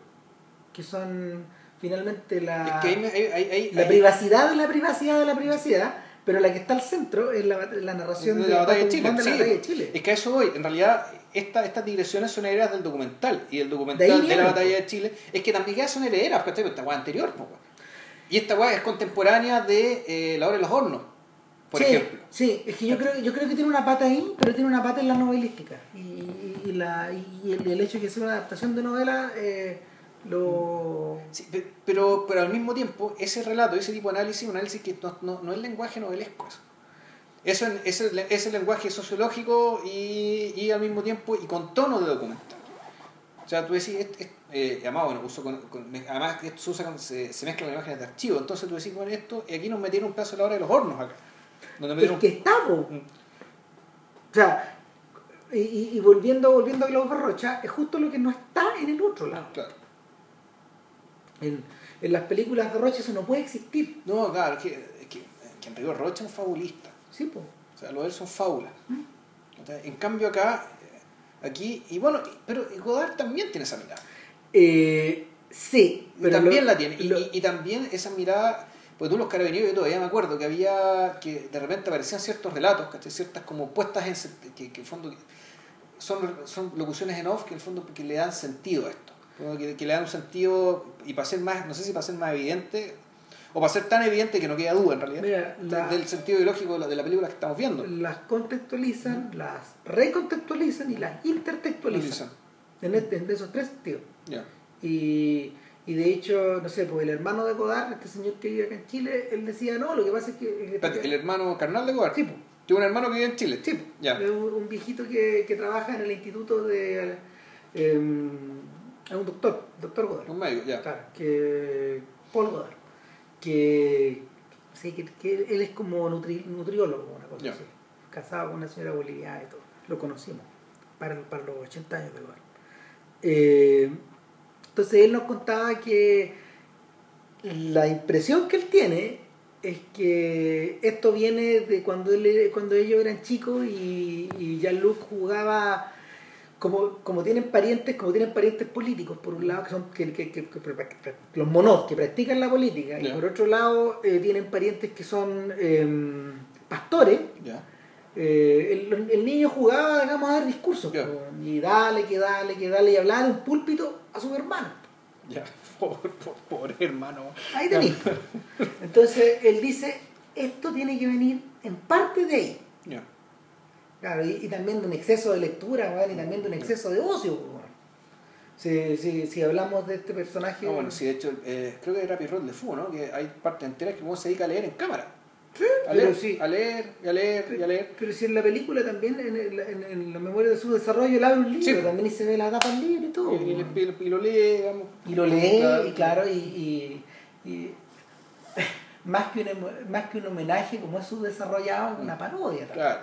que son finalmente la, Es que la privacidad de la privacidad de la privacidad, pero la que está al centro es la, la narración de la batalla de Chile. De la sí. batalla de Chile. Es que a eso voy. En realidad, esta, estas digresiones son herederas del documental. Y el documental de, viene, la batalla de Chile es que también son herederas, ¿cachai? Esta weá anterior, po. Y esta weá es contemporánea de eh, La Hora de los Hornos, por sí, ejemplo. Sí, es que yo creo, yo creo que tiene una pata ahí, pero tiene una pata en la novelística. Y, y- la, y el, el hecho de que sea una adaptación de novela eh, lo... Sí, pe- pero, pero al mismo tiempo, ese relato, ese tipo de análisis, un análisis que no, no, no es lenguaje novelesco. Eso, eso es, es, el, es lenguaje sociológico y, y al mismo tiempo y con tono de documental. O sea, tú decís, es- es- eh, además, bueno, uso con, con- además esto se, usa con- se, se mezcla con imágenes de archivo, entonces tú decís, bueno, esto, y aquí nos metieron un pedazo de la hora de los hornos acá. Donde Es metieron, que está, po. Mm. O sea, y, y- y volviendo, volviendo a Glauber Rocha, es justo lo que no está en el otro lado. Claro. En, en las películas de Rocha eso no puede existir. No, claro, es que, es que, que en Rocha es un fabulista. Sí, po. O sea, lo de él son fábulas. ¿Cachai? En cambio acá, eh, aquí, y bueno, pero Godard también tiene esa mirada. Eh, sí, Y pero también lo- la tiene. Y, lo- y- y también esa mirada, pues tú los carabineros, yo todavía me acuerdo que había, que de repente aparecían ciertos relatos, ¿cachai? ciertas como puestas en, que, que en fondo son, son locuciones en off que en el fondo que le dan sentido a esto. Que, que le dan un sentido, y para ser más, no sé si para ser más evidente, o para ser tan evidente que no queda duda en realidad, Mira, la- del sentido ideológico de la, de la película que estamos viendo. las contextualizan, las recontextualizan y las intertextualizan. En, este- en esos tres sentidos. Y, y de hecho, no sé, pues el hermano de Godard, este señor que vive acá en Chile, él decía, no, lo que pasa es que... Espérate, el hermano carnal de Godard. Sí, po. Tiene un hermano que vive en Chile. Sí. Ya. Un, un viejito que, que trabaja en el instituto de... eh, es un doctor, doctor Godard. Un médico, ya. Claro, que Paul Godard, que, sí, que, que él es como nutri- nutriólogo, una cosa así, casado con una señora boliviana y todo, lo conocimos para, para los 80 años de Godard. Eh, entonces él nos contaba que la impresión que él tiene es que esto viene de cuando él, cuando ellos eran chicos y, y Jean-Luc jugaba como, como tienen parientes como tienen parientes políticos por un lado que son que, que- los monos que practican la política y por otro lado eh, tienen parientes que son em, pastores. Eh, el, el niño jugaba digamos a dar discursos y dale que dale que dale y hablaba de un púlpito a su hermano Ya. [laughs] Pobre, pobre, hermano. ahí tenéis entonces él dice esto tiene que venir en parte de ahí Ya. Claro, y, y también de un exceso de lectura, weón, y también de un exceso de ocio. Si, si, si hablamos de este personaje. Ah, bueno, sí, de hecho, eh, creo que era Pirrot de Fu, ¿no? Que hay partes enteras que uno se dedica a leer en cámara. Sí, A pero leer, sí. a leer, y a leer, y a leer. Pero si en la película también, en, el- en, en la memoria de su desarrollo, él abre un libro, Sí. también y se ve la tapa del libro y todo. Y, lo lee, digamos. Y lo lee, Claro. y claro, y, y, [laughs] más que, un, más que un homenaje, como es su desarrollado, una parodia. También. Claro.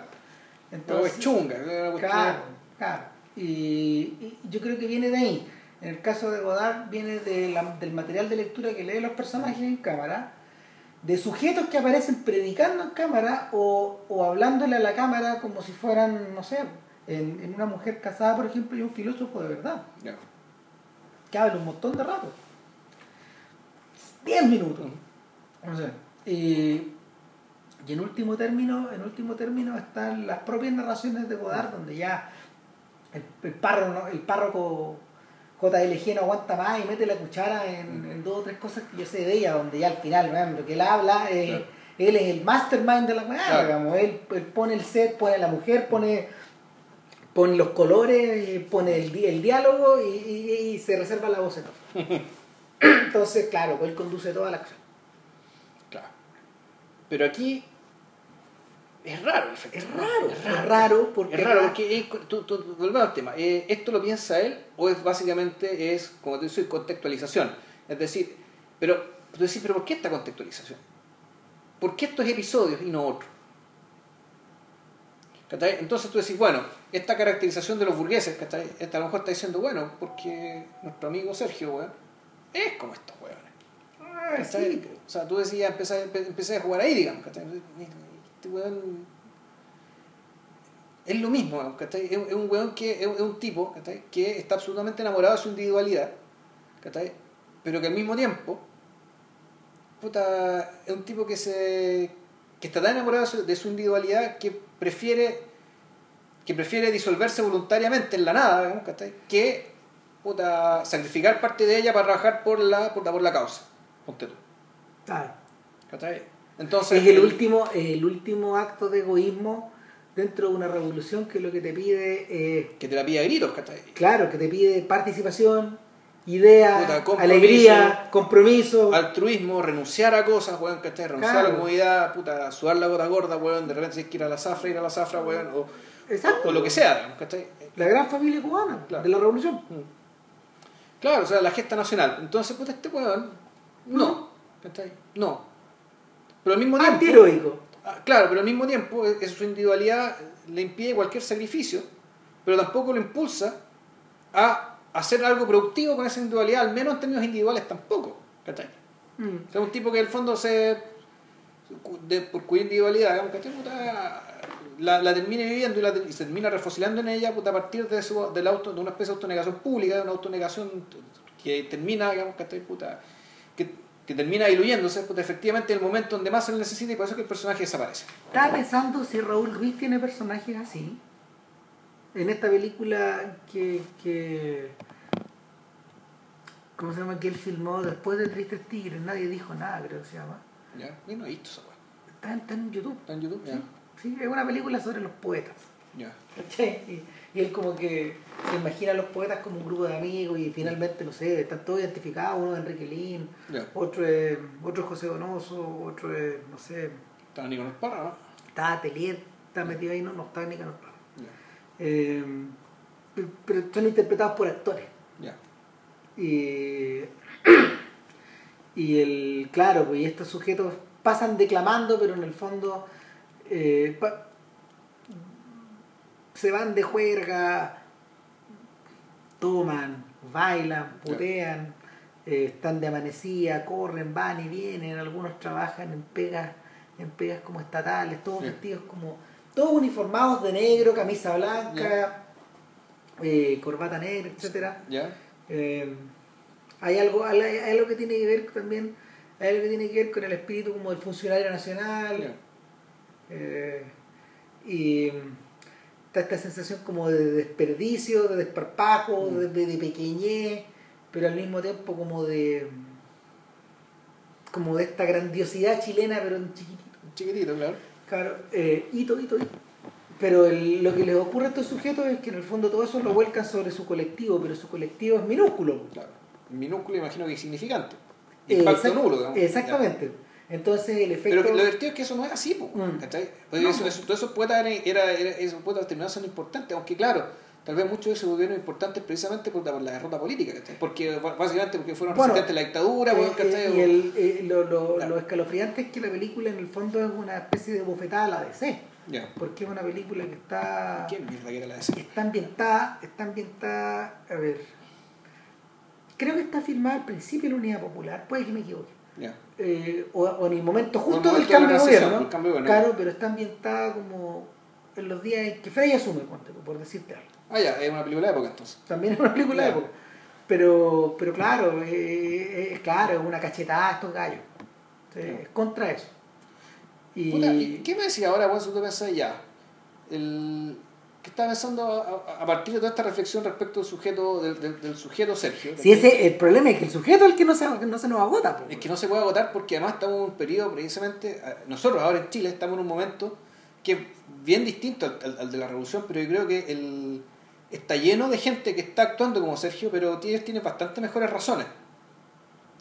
Entonces, es chunga. Claro, claro. Y, y, yo creo que viene de ahí. En el caso de Godard, viene de la, del material de lectura que lee los personajes en cámara, de sujetos que aparecen predicando en cámara o, o hablándole a la cámara como si fueran, no sé, en, en, una mujer casada, por ejemplo, y un filósofo de verdad. Yeah. Que habla un montón de rato. 10 minutos. O sea, y, y, en último término, en último término están las propias narraciones de Godard, donde ya el, el párroco, el párroco JLG no aguanta más y mete la cuchara en, en, dos o tres cosas que yo sé de ella, donde ya al final, vean, lo que él habla, eh, claro. él es el mastermind de la weá, claro. digamos, él, él, pone el set, pone la mujer, pone, pone los colores, pone el, el diálogo y, y, y, se reserva la voz en off. [laughs] Entonces, claro, pues él conduce toda la acción. Claro. Pero aquí es raro, es raro, es raro, porque, es raro porque tú, tú, volvemos al tema, eh, ¿esto lo piensa él o es básicamente es, como te decía, contextualización? Es decir, pero tú decís, pero ¿por qué esta contextualización? ¿Por qué estos episodios y no otros? Entonces tú decís, bueno, esta caracterización de los burgueses, ¿cachai? Esta a lo mejor está diciendo, bueno, porque nuestro amigo Sergio, weón, es como estos weones. Ah, sí. O sea, tú decías, empecé, empecé a jugar ahí, digamos, ¿cachai? Este weón es lo mismo, ¿cachai? Es, es un weón que es, un tipo ¿cachai? que está absolutamente enamorado de su individualidad, ¿cachai? pero que al mismo tiempo puta, es un tipo que se que está tan enamorado de su, individualidad que prefiere que prefiere disolverse voluntariamente en la nada ¿cachai? que puta, sacrificar parte de ella para trabajar por la, por la, por la causa. Ponte tú. Claro. ¿Cachai? Entonces, es el último, el último acto de egoísmo dentro de una revolución que lo que te pide eh, que te la pide a gritos, ¿cachai? Claro, que te pide participación, idea, Puta, compromiso, alegría, compromiso, altruismo, renunciar a cosas, weón, ¿cachai? Renunciar claro. a la comodidad, puta, sudar la gota gorda, weón, de repente si que ir a la zafra, ir a la zafra, weón, o, Exacto, o lo que sea, ¿cachai? La gran familia cubana Claro. de la revolución. Mm. Claro, o sea, la gesta nacional. Entonces, puta, este weón, no, ¿cachai? No. Pero al mismo tiempo... Antiheroico. Ah, Claro, pero al mismo tiempo es- es su individualidad le impide cualquier sacrificio, pero tampoco lo impulsa a hacer algo productivo con esa individualidad, al menos en términos individuales tampoco. ¿cachai? Mm. O sea, un tipo que en el fondo se. de- por cuya individualidad, digamos, ¿cachai? Puta, la, la termine viviendo y, la, y se termina refosilando en ella puta, a partir de, su, del auto, de una especie de autonegación pública, de una autonegación que termina, digamos, ¿cachai? Puta, que, termina diluyéndose puta, efectivamente en el momento donde más se le necesita y por eso es que el personaje desaparece. Estaba pensando si Raúl Ruiz tiene personajes así. En esta película que, que ¿cómo se llama? que él filmó después de Tristes Tigres, nadie dijo nada, creo que se llama. ¿Ya? Yo no he visto esa. Está, en- YouTube. ¿Está en YouTube? Ya. Sí, sí, es una película sobre los poetas. Ya. ¿cachai? Y, él como que se imagina a los poetas como un grupo de amigos y finalmente, no sé, están todos identificados, uno es Enrique Lin, otro es, otro es José Donoso, otro es, no sé, Está Nicolás Parra, ¿no? está Atelier, está metido ahí, no, no está Nicanor Parra. Eh, pero- son interpretados por actores. Ya. Y, y el, claro, pues y estos sujetos pasan declamando, pero en el fondo eh, pa- se van de juerga, toman, bailan, putean, eh, están de amanecida, corren, van y vienen, algunos trabajan en pegas, en pegas como estatales, todos vestidos como, todos uniformados de negro, camisa blanca, eh, corbata negra, etcétera. ¿Ya? Eh, hay algo hay, hay algo que tiene que ver también hay algo que tiene que ver con el espíritu como del funcionario nacional. Eh, y está esta sensación como de desperdicio de desparpajo Mm. de, de- de pequeñez pero al mismo tiempo como de como de esta grandiosidad chilena pero en chiquitito Chiquitito, claro. Claro, eh, hito, hito, hito. Pero el- lo que les ocurre a estos sujetos es que en el fondo todo eso lo vuelcan sobre su colectivo, pero su colectivo es minúsculo. Claro. Minúsculo imagino que insignificante. Eh, Impacto exact- nulo, digamos. Exactamente. Entonces el efecto... Pero lo divertido es que eso no es así, po, Mm. ¿cachai? Porque No, eso, eso- todos esos poetas era, era- esos poetas importantes, aunque claro, tal vez muchos de esos gobiernos importantes precisamente por, la derrota política, ¿cachai? Porque, básicamente porque fueron Bueno, resistentes a la dictadura, Eh, eh, y el, eh, lo, lo- Claro. lo escalofriante es que la película en el fondo es una especie de bofetada a la DC. Ya. Porque es una película que está, ¿Quién mierda que era la DC? está ambientada, está ambientada, a ver, creo que está filmada al principio en la Unidad Popular, puede que me equivoque. Ya. Eh, o, o en el momento justo del cambio de gobierno, cambio gobierno. claro, pero está ambientada como en los días en que Frey asume, por decirte algo. Ah, ya, es una película de época entonces. También es una película de época. Pero, pero claro, eh, es claro, es una cachetada a estos gallos. Sí. Es contra eso. Y, Puta, ¿y ¿Qué me decía ahora, weón, si tú pensás ya? El, ¿Qué estaba pensando a, partir de toda esta reflexión respecto del sujeto, del, del- del sujeto Sergio? si ese, el problema es que el sujeto es el que no se, no se nos agota. po. Es que no se puede agotar porque además estamos en un periodo precisamente, eh, nosotros ahora en Chile estamos en un momento que es bien distinto al, al- al de la revolución, pero yo creo que el, está lleno de gente que está actuando como Sergio, pero ellos tienen bastante mejores razones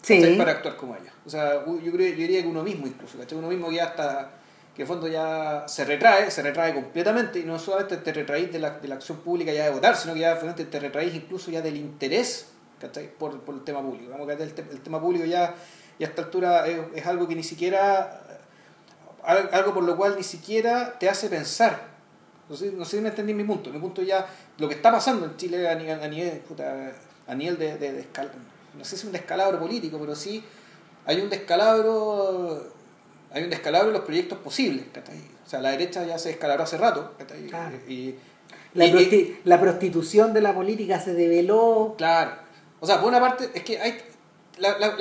sí. para actuar como ellos. O sea, yo, creo, yo diría que uno mismo incluso, ¿cachai? Uno mismo que ya está, que en fondo ya se retrae, se retrae completamente y no solamente te retraís de la, de la acción pública ya de votar, sino que ya te retraís incluso ya del interés. Por, por el tema público. Vamos, el, te- el tema público ya, ya a esta altura es, es algo que ni siquiera, al- algo por lo cual ni siquiera te hace pensar. No sé, no sé si me entendí mi punto. Mi punto ya, lo que está pasando en Chile a nivel, a nivel, de, de, de escal- no sé si un descalabro político, pero sí hay un descalabro, hay un descalabro en los proyectos posibles. O sea, la derecha ya se descalabró hace rato. Y, La, y- prosti- la prostitución de la política se develó. Claro. O sea, por una parte, es que hay. La, la,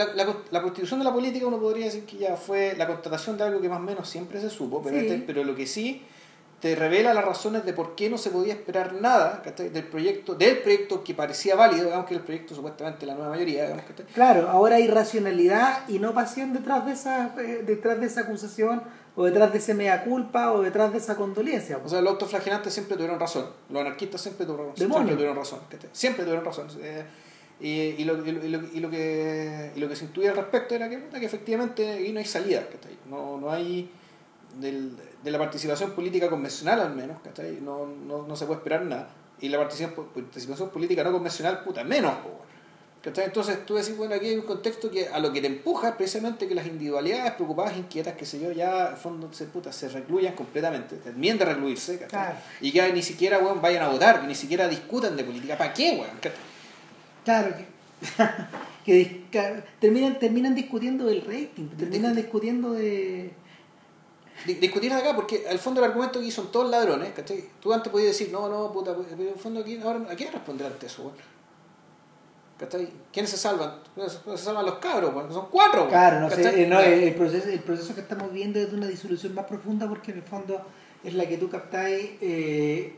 la, constitución de la política uno podría decir que ya fue la constatación de algo que más o menos siempre se supo, pero, Sí. este- pero lo que sí te revela las razones de por qué no se podía esperar nada ¿cachai? del proyecto, del proyecto que parecía válido, digamos que el proyecto supuestamente la nueva mayoría, digamos. Claro, ahora hay racionalidad y no pasión detrás de esa, eh, detrás de esa acusación, o detrás de ese mea culpa, o detrás de esa condolencia. O sea, los autoflagelantes siempre tuvieron razón, los anarquistas siempre tuvieron, siempre tuvieron razón, ¿cachai? siempre tuvieron razón. Eh, y, y, lo, y, lo, y, lo, y lo que, y lo que se intuía al respecto era que, que efectivamente ahí no hay salida, ¿cachai? No, no hay, del, de la participación política convencional al menos, ¿cachai? No, no, no se puede esperar nada. Y la participación, participación política no convencional, puta, menos. ¿cachai? Entonces tú decís, bueno, aquí hay un contexto que a lo que te empuja es precisamente que las individualidades preocupadas, inquietas, que sé yo, ya en fondo se, puta, se recluyan completamente, terminen de recluirse, ¿cachai? Claro. Y que ni siquiera, weón, vayan a votar, que ni siquiera discutan de política. ¿Para qué, weón? ¿Cachai? Claro, que, [laughs] que terminan, terminan discutiendo del rating, terminan discutiendo de... Di- discutir acá porque al fondo el argumento aquí son todos ladrones, ¿cachai? Tú antes podías decir, no, no, puta, pues, pero en el fondo aquí, ahora, ¿a quién responder ante eso? ¿Cachai? ¿Quiénes se salvan? Se salvan los cabros, weón, son cuatro. Claro, no sé, el, proceso, el proceso que estamos viendo es de una disolución más profunda porque en el fondo es la que tú captáis eh,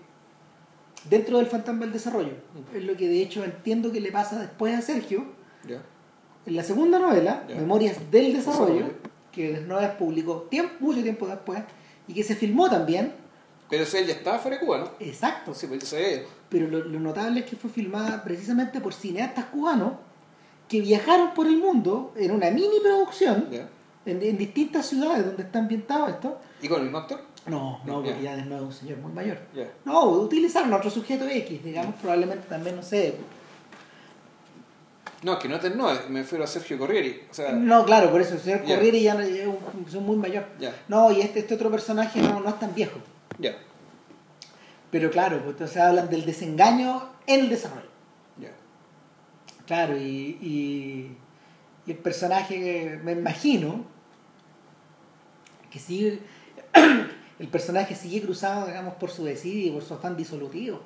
dentro del fantasma del desarrollo. Es lo que de hecho entiendo que le pasa después a Sergio Ya. en la segunda novela. Memorias del Desarrollo, Desarrollo. Pero eso él ya estaba fuera de Cuba, ¿no? Exacto. Sí, pues se Pero lo, lo notable es que fue filmada precisamente por cineastas cubanos que viajaron por el mundo en una mini producción Ya. en, en distintas ciudades donde está ambientado esto. ¿Y con el mismo actor? No, no, Ya. porque ya Desnoves es un señor muy mayor. Ya. No, utilizaron a otro sujeto X, digamos, probablemente también, no sé. No, que no es no, me refiero a Sergio Corrieri. O sea, No, claro, por eso, el señor Ya. Corriere ya es un, muy mayor. No, y este, este otro personaje no, no es tan viejo. ya, Pero claro, pues entonces hablan del desengaño en el desarrollo. ya. Claro, y, y, y el personaje, me imagino, que sigue, [clears throat] el personaje sigue cruzado, digamos, por su desidia y por su afán disolutivo.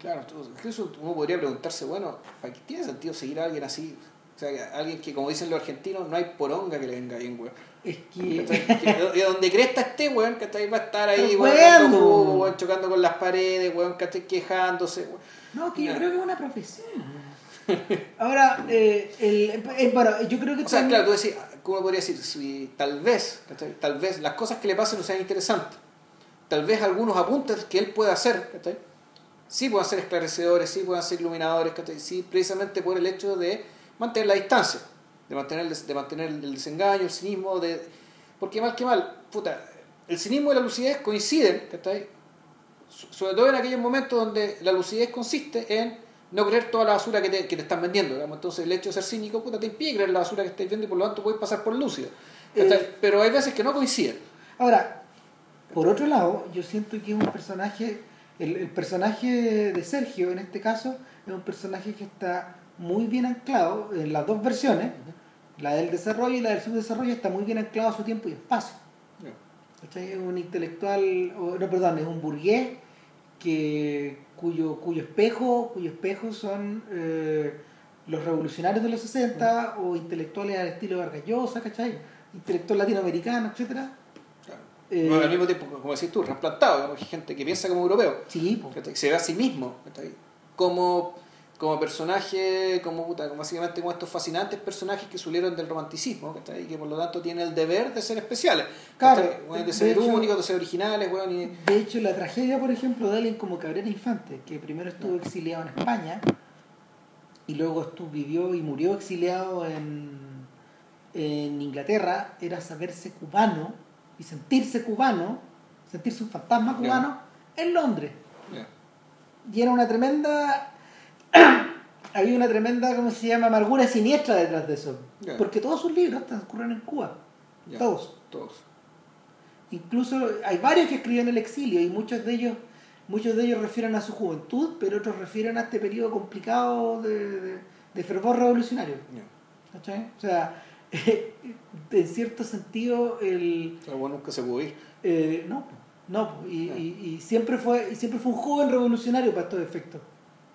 Claro, incluso uno podría preguntarse, bueno, ¿para qué tiene sentido seguir a alguien así? O sea, alguien que, como dicen los argentinos, no hay poronga que le venga bien, weón. Es que... Que- Y donde cresta esté, weón, ¿cachai? Va a estar ahí, weón, jugo, chocando con las paredes, weón, ¿cachai? Quejándose, weón. No, que yo creo que es una profesión. Ahora, eh, el, eh, bueno, yo creo que O sea, también- claro, tú decís, ¿cómo podría decir? Si tal vez, ¿cachai? Tal vez las cosas que le pasen no sean interesantes. Tal vez algunos apuntes que él pueda hacer, ¿cachai? Sí puedan ser esclarecedores, sí puedan ser iluminadores. Sí, precisamente por el hecho de mantener la distancia, de mantener el, de mantener el desengaño, el cinismo, de... Porque mal que mal, puta, el cinismo y la lucidez coinciden, ¿cachai? sobre todo en aquellos momentos donde la lucidez consiste en no creer toda la basura que te, que te están vendiendo. Digamos. Entonces el hecho de ser cínico puta, te impide creer la basura que estáis viendo y por lo tanto puedes pasar por lúcido. Eh, Pero hay veces que no coinciden. Ahora, por otro lado, yo siento que es un personaje, el, el personaje de Sergio en este caso, es un personaje que está muy bien anclado en las dos versiones, la del desarrollo y la del subdesarrollo, está muy bien anclado a su tiempo y espacio. ¿Cachai? Es un intelectual, no, perdón, es un burgués que, cuyo, cuyo espejo, cuyo espejo son eh, los revolucionarios de los 60 o intelectuales al estilo Vargas Llosa, ¿cachai? Intelectual latinoamericano, etcétera. Eh, No, al mismo tiempo, como decís tú, trasplantado, hay gente que piensa como europeo, Sí. ¿cachai? se ve a sí mismo, como, como personaje, como, puta, como básicamente como estos fascinantes personajes que salieron del romanticismo, y que por lo tanto tienen el deber de ser especiales, Claro. Bueno, de ser únicos, de ser originales, bueno, y... De hecho, la tragedia, por ejemplo, de alguien como Cabrera Infante, que primero estuvo exiliado en España y luego estuvo, vivió y murió exiliado en, en Inglaterra, era saberse cubano y sentirse cubano, sentirse un fantasma cubano en Londres. ya. Y era una tremenda. [clears throat] había una tremenda, ¿cómo se llama? Amargura siniestra detrás de eso. Porque todos sus libros transcurren en Cuba. Todos. Todos. Incluso hay varios que escribió en el exilio y muchos de ellos muchos de ellos refieren a su juventud, pero otros refieren a este periodo complicado de, de- de fervor revolucionario. ¿cachai? O sea, [laughs] en cierto sentido, el, Pero bueno, nunca se pudo ir. eh, no, no, po, y, y- y siempre fue y siempre fue un joven revolucionario para estos efectos.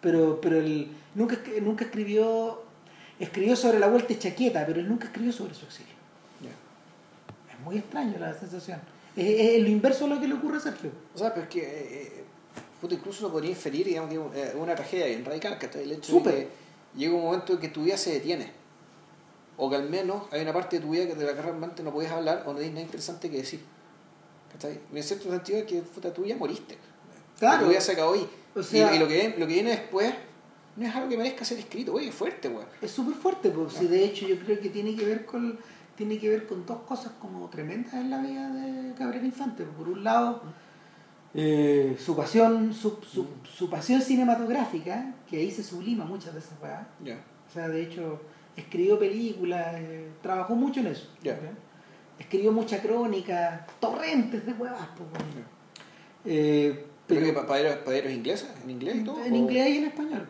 Pero, pero él nunca, nunca escribió escribió sobre la vuelta de chaqueta, pero él nunca escribió sobre su exilio. Es muy extraño la sensación. Es, es lo inverso a lo que le ocurre a Sergio. O sea, pero es que eh, eh, incluso lo podría inferir, digamos, que es una tragedia bien radical, que el hecho Súper. de que llega un momento en que tu vida se detiene. O que al menos hay una parte de tu vida que de la que realmente no puedes hablar o no tienes nada interesante que decir. ¿Cachai? En cierto sentido es que puta, tú ya moriste. Claro. Tu vida se acabó ahí. O sea- y, y lo, que, lo que viene después no es algo que merezca ser escrito, güey, es fuerte, güey. Es súper fuerte, pues, si de hecho yo creo que tiene que ver con tiene que ver con dos cosas como tremendas en la vida de Cabrera Infante. Por un lado, eh, su pasión, su, su, su pasión cinematográfica, que ahí se sublima muchas esas weas. Ya. O sea, de hecho, escribió películas, eh, trabajó mucho en eso. Escribió mucha crónica, torrentes de huevas, pues. Eh, Pero pero que pa- para para ellos ingleses, en inglés y todo. en o- inglés y en español.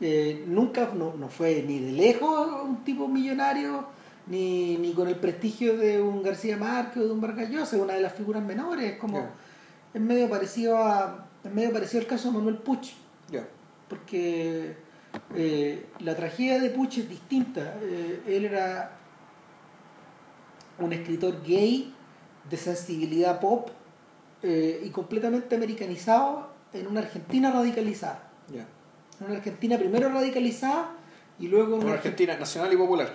Eh, nunca no, no fue ni de lejos un tipo millonario ni, ni con el prestigio de un García Márquez o de un Vargas Llosa, es una de las figuras menores es como es medio parecido a es medio parecido al caso de Manuel Puch porque eh, la tragedia de Puch es distinta Eh, él era un escritor gay de sensibilidad pop eh, y completamente americanizado en una Argentina radicalizada en una Argentina primero radicalizada y luego en Una una Argentina nacional y popular.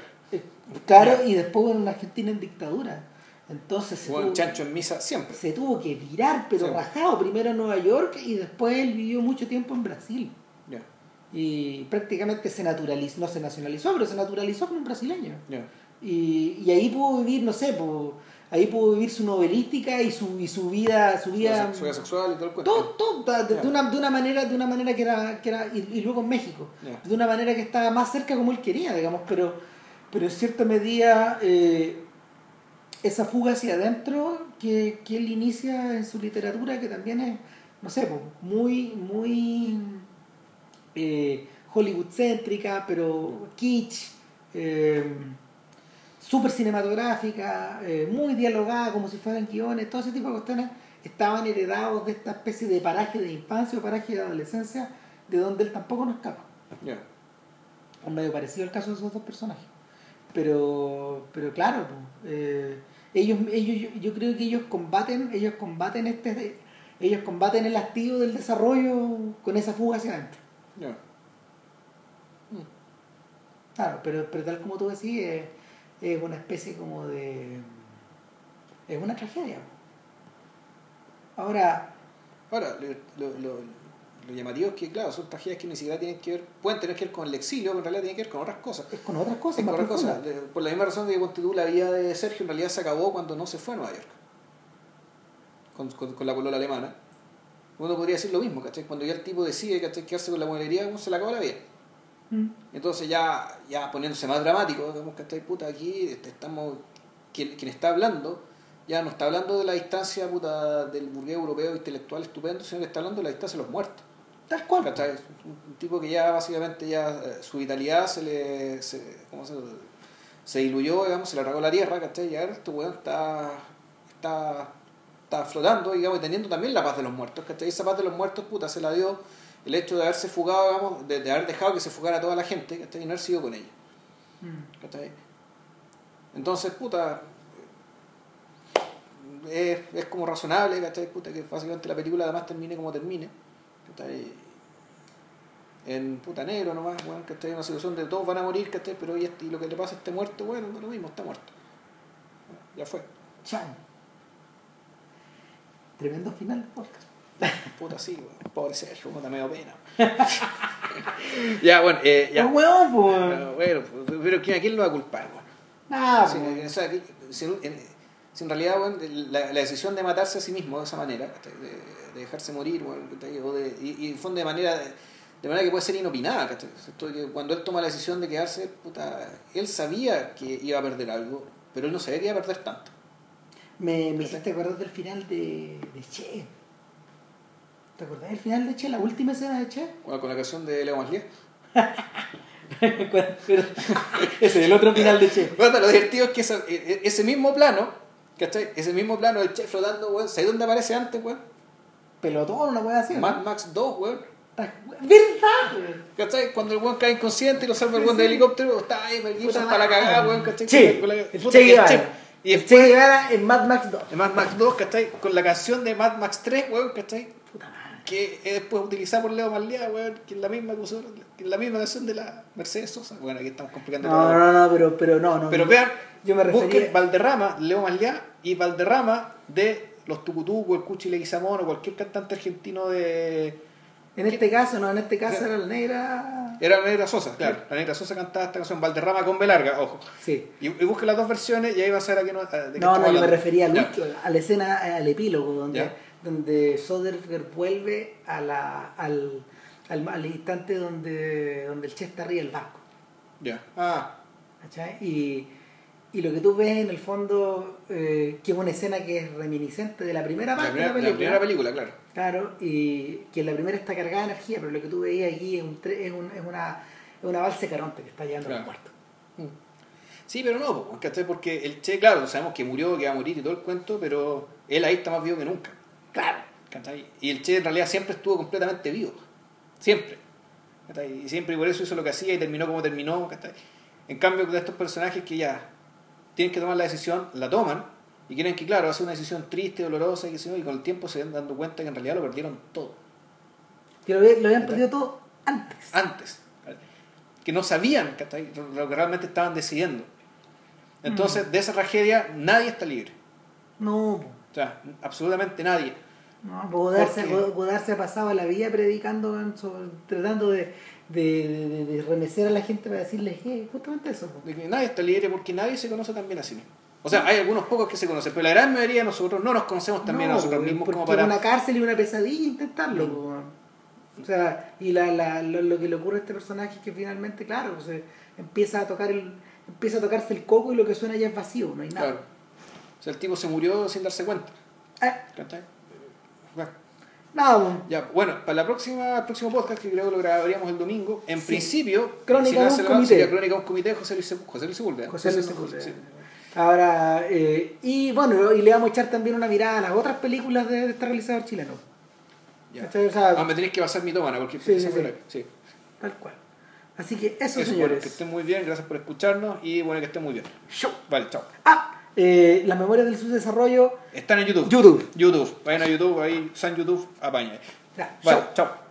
Claro, y después en una Argentina en dictadura. Entonces se, tuvo, chancho en misa siempre. se tuvo que virar, pero Sí. rajado, primero en Nueva York y después él vivió mucho tiempo en Brasil. Y prácticamente se naturalizó, no se nacionalizó, pero se naturalizó como un brasileño. Y, y ahí pudo vivir, no sé, po, ahí pudo vivir su novelística y su, y su vida, su vida, Su vida sexual y todo el cuento. todo, todo, de, una, de una manera, de una manera que era, que era y, y luego en México, de una manera que estaba más cerca como él quería, digamos, pero, pero en cierta medida eh, esa fuga hacia adentro que, que él inicia en su literatura, que también es, no sé, muy, muy eh, Hollywood céntrica, pero kitsch, eh, súper cinematográfica, eh, muy dialogada como si fueran guiones, todo ese tipo de cuestiones estaban heredados de esta especie de paraje de infancia o paraje de adolescencia de donde él tampoco no escapa. Ya. Un medio parecido al caso de esos dos personajes. Pero, pero claro, pues, eh, ellos, ellos, yo, yo creo que ellos combaten, ellos combaten este, ellos combaten el activo del desarrollo con esa fuga hacia adentro. Ya. Claro, pero, pero tal como tú decís, es, es una especie como de... Es una tragedia. Ahora, Ahora, lo, lo, lo, lo llamativo es que, claro, son tragedias que ni siquiera tienen que ver, pueden tener que ver con el exilio, pero en realidad tienen que ver con otras cosas. es con otras cosas Es con otras cosas. Por la misma razón que tú, la vida de Sergio en realidad se acabó cuando no se fue a Nueva York. Con, con, con la polola alemana. Uno podría decir lo mismo, ¿cachai? Cuando ya el tipo decide, ¿cachai? Quedarse con la mueblería, uno se le acaba la vida. Mm. Entonces ya, ya poniéndose más dramático, digamos que puta aquí, estamos, quien, quien está hablando, ya no está hablando de la distancia puta del burgués europeo intelectual estupendo, sino que está hablando de la distancia de los muertos. Tal cual. ¿cachai? Un, un tipo que ya básicamente ya eh, su vitalidad se le se, ¿cómo se, se diluyó, digamos, se le arrancó la tierra, ¿cachai? Y ahora este weón está, está, está flotando, digamos, y teniendo también la paz de los muertos, ¿cachai? Esa paz de los muertos, puta, se la dio el hecho de haberse fugado, digamos, de, de haber dejado que se fugara toda la gente, ¿cachai? Y no haber sido con ella. Mm. ¿cachai? Entonces, puta, es, es como razonable, ¿cachai? Puta, que básicamente la película además termine como termine, ¿cachai? En puta negro nomás, weón, ¿cachai? Una situación de todos van a morir, ¿cachai? Pero y, este- y lo que le pasa a este muerto, bueno, no lo mismo, está muerto. Ya fue. Chan. Tremendo final del podcast. [laughs] Puta, sí, weón. Pobre Sergio, puta, me da pena. [laughs] ya, bueno, eh, ya. ¡Oh, weón, Pero, weón! bueno, pero ¿quién, ¿a quién lo va a culpar, weón? Nada, o sea, si, en, si en realidad bueno, la, la decisión de matarse a sí mismo de esa manera, de, de dejarse morir, o de, y, y en fondo de manera, de manera que puede ser inopinada, cuando él toma la decisión de quedarse, puta, él sabía que iba a perder algo, pero él no sabía que iba a perder tanto. Me, me hiciste acordar del final de, de Che. ¿Te acordás del final de Che? La última escena de Che. Con, con la canción de Leo. [laughs] Pero- [laughs] Ese es el otro final de Che. Bueno, lo divertido es que e- e- ese mismo plano, ¿cachai? Ese mismo plano del chef flotando, weón, ¿sabes dónde aparece antes, weón? Pelotón, una weá así. ¿no? Mad Max 2, weón. ¿Verdad? ¿Cachai? Cuando el weón cae inconsciente y lo salva el weón Sí, del sí. helicóptero, está ahí, Puta para la cagada, weón, ¿cachai? Che, el Che el. Che. Y después, Che Guevara en Mad Max 2. de Mad Max 2, ¿cachai? Con la canción de Mad Max 3, weón, ¿cachai? Puta madre. Que es después utilizada por Leo Malía, weón, que es la misma que usó- que es la misma canción de la Mercedes Sosa. Bueno, aquí estamos complicando No, todo. no, no, pero, pero no, no. Pero no. vean, Yo me busquen refería. Valderrama, Leo Malía y Valderrama de los Tucutuco, el Cuchi Leguizamón o cualquier cantante argentino de. En este caso, no, en este caso era la negra. Era la Negra Sosa, claro. La Negra Sosa cantaba esta canción, Valderrama con B larga, ojo. Sí. Y, y busquen las dos versiones y ahí va a ser a qué no, a- de qué No, no, yo me refería al último, a la escena, al epílogo, donde, Ya. donde Soderbergh vuelve a la, al, al, al instante donde, donde el Che está arriba del barco. Ya. Ah, ¿cachai? Y, y lo que tú ves en el fondo, eh, que es una escena que es reminiscente de la primera la parte primera, de la la película. primera película, claro. Claro, y que en la primera está cargada de energía, pero lo que tú veías aquí es, un, es, un- es una, es una balsa Caronte que está llegando Claro. al puerto. Sí, pero no, ¿cachai? Porque el Che, claro, sabemos que murió, que va a morir y todo el cuento, pero él ahí está más vivo que nunca. Claro. ¿cachai? Y el Che en realidad siempre estuvo completamente vivo. Siempre. ¿cachai? Y siempre y por eso hizo lo que hacía y terminó como terminó. ¿cachai? En cambio, de estos personajes que ya tienen que tomar la decisión, la toman y quieren que, claro, hace una decisión triste, dolorosa y que y con el tiempo se van dando cuenta que en realidad lo perdieron todo. Que lo, lo habían perdido todo antes. antes. Que no sabían ¿cachai? lo que realmente estaban decidiendo. Entonces, de esa tragedia nadie está libre. No. O sea, absolutamente nadie. No, Godard se, Porque- Godard se ha pasado la vida predicando, tratando de, de, de, de remecer a la gente para decirles que justamente eso. De que nadie está libre porque nadie se conoce tan bien a sí mismo. O sea, hay algunos pocos que se conocen, pero la gran mayoría de nosotros no nos conocemos tan bien a No, nosotros mismos como para... una cárcel y una pesadilla intentarlo. po. O sea, y la, la, lo, lo que le ocurre a este personaje es que finalmente, claro, pues, eh, empieza a tocar el empieza a tocarse el coco y lo que suena ya es vacío, no hay nada. Claro. O sea, el tipo se murió sin darse cuenta. Eh. Bueno, nada, ya, bueno, para la próxima, el próximo podcast, que creo que lo grabaríamos el domingo, en Sí. principio, Crónica si no de un comité. Crónica un comité José Luis, José Luis Sepúlveda. José Luis Sí. Ahora, eh, y bueno, y le vamos a echar también una mirada a las otras películas de, de este realizador chileno. Ya. O sea, Ah, me tenéis que pasar mi tómana porque Sí, sí, sí. Tal cual. Así que eso, Eso, bueno, señores. que estén muy bien, gracias por escucharnos y bueno, que estén muy bien. Show. Vale, chao. Ah, eh, las memorias del subdesarrollo. Están en YouTube. YouTube. YouTube. Vayan a YouTube, ahí, San YouTube, apaña. Ya, Vale, chao.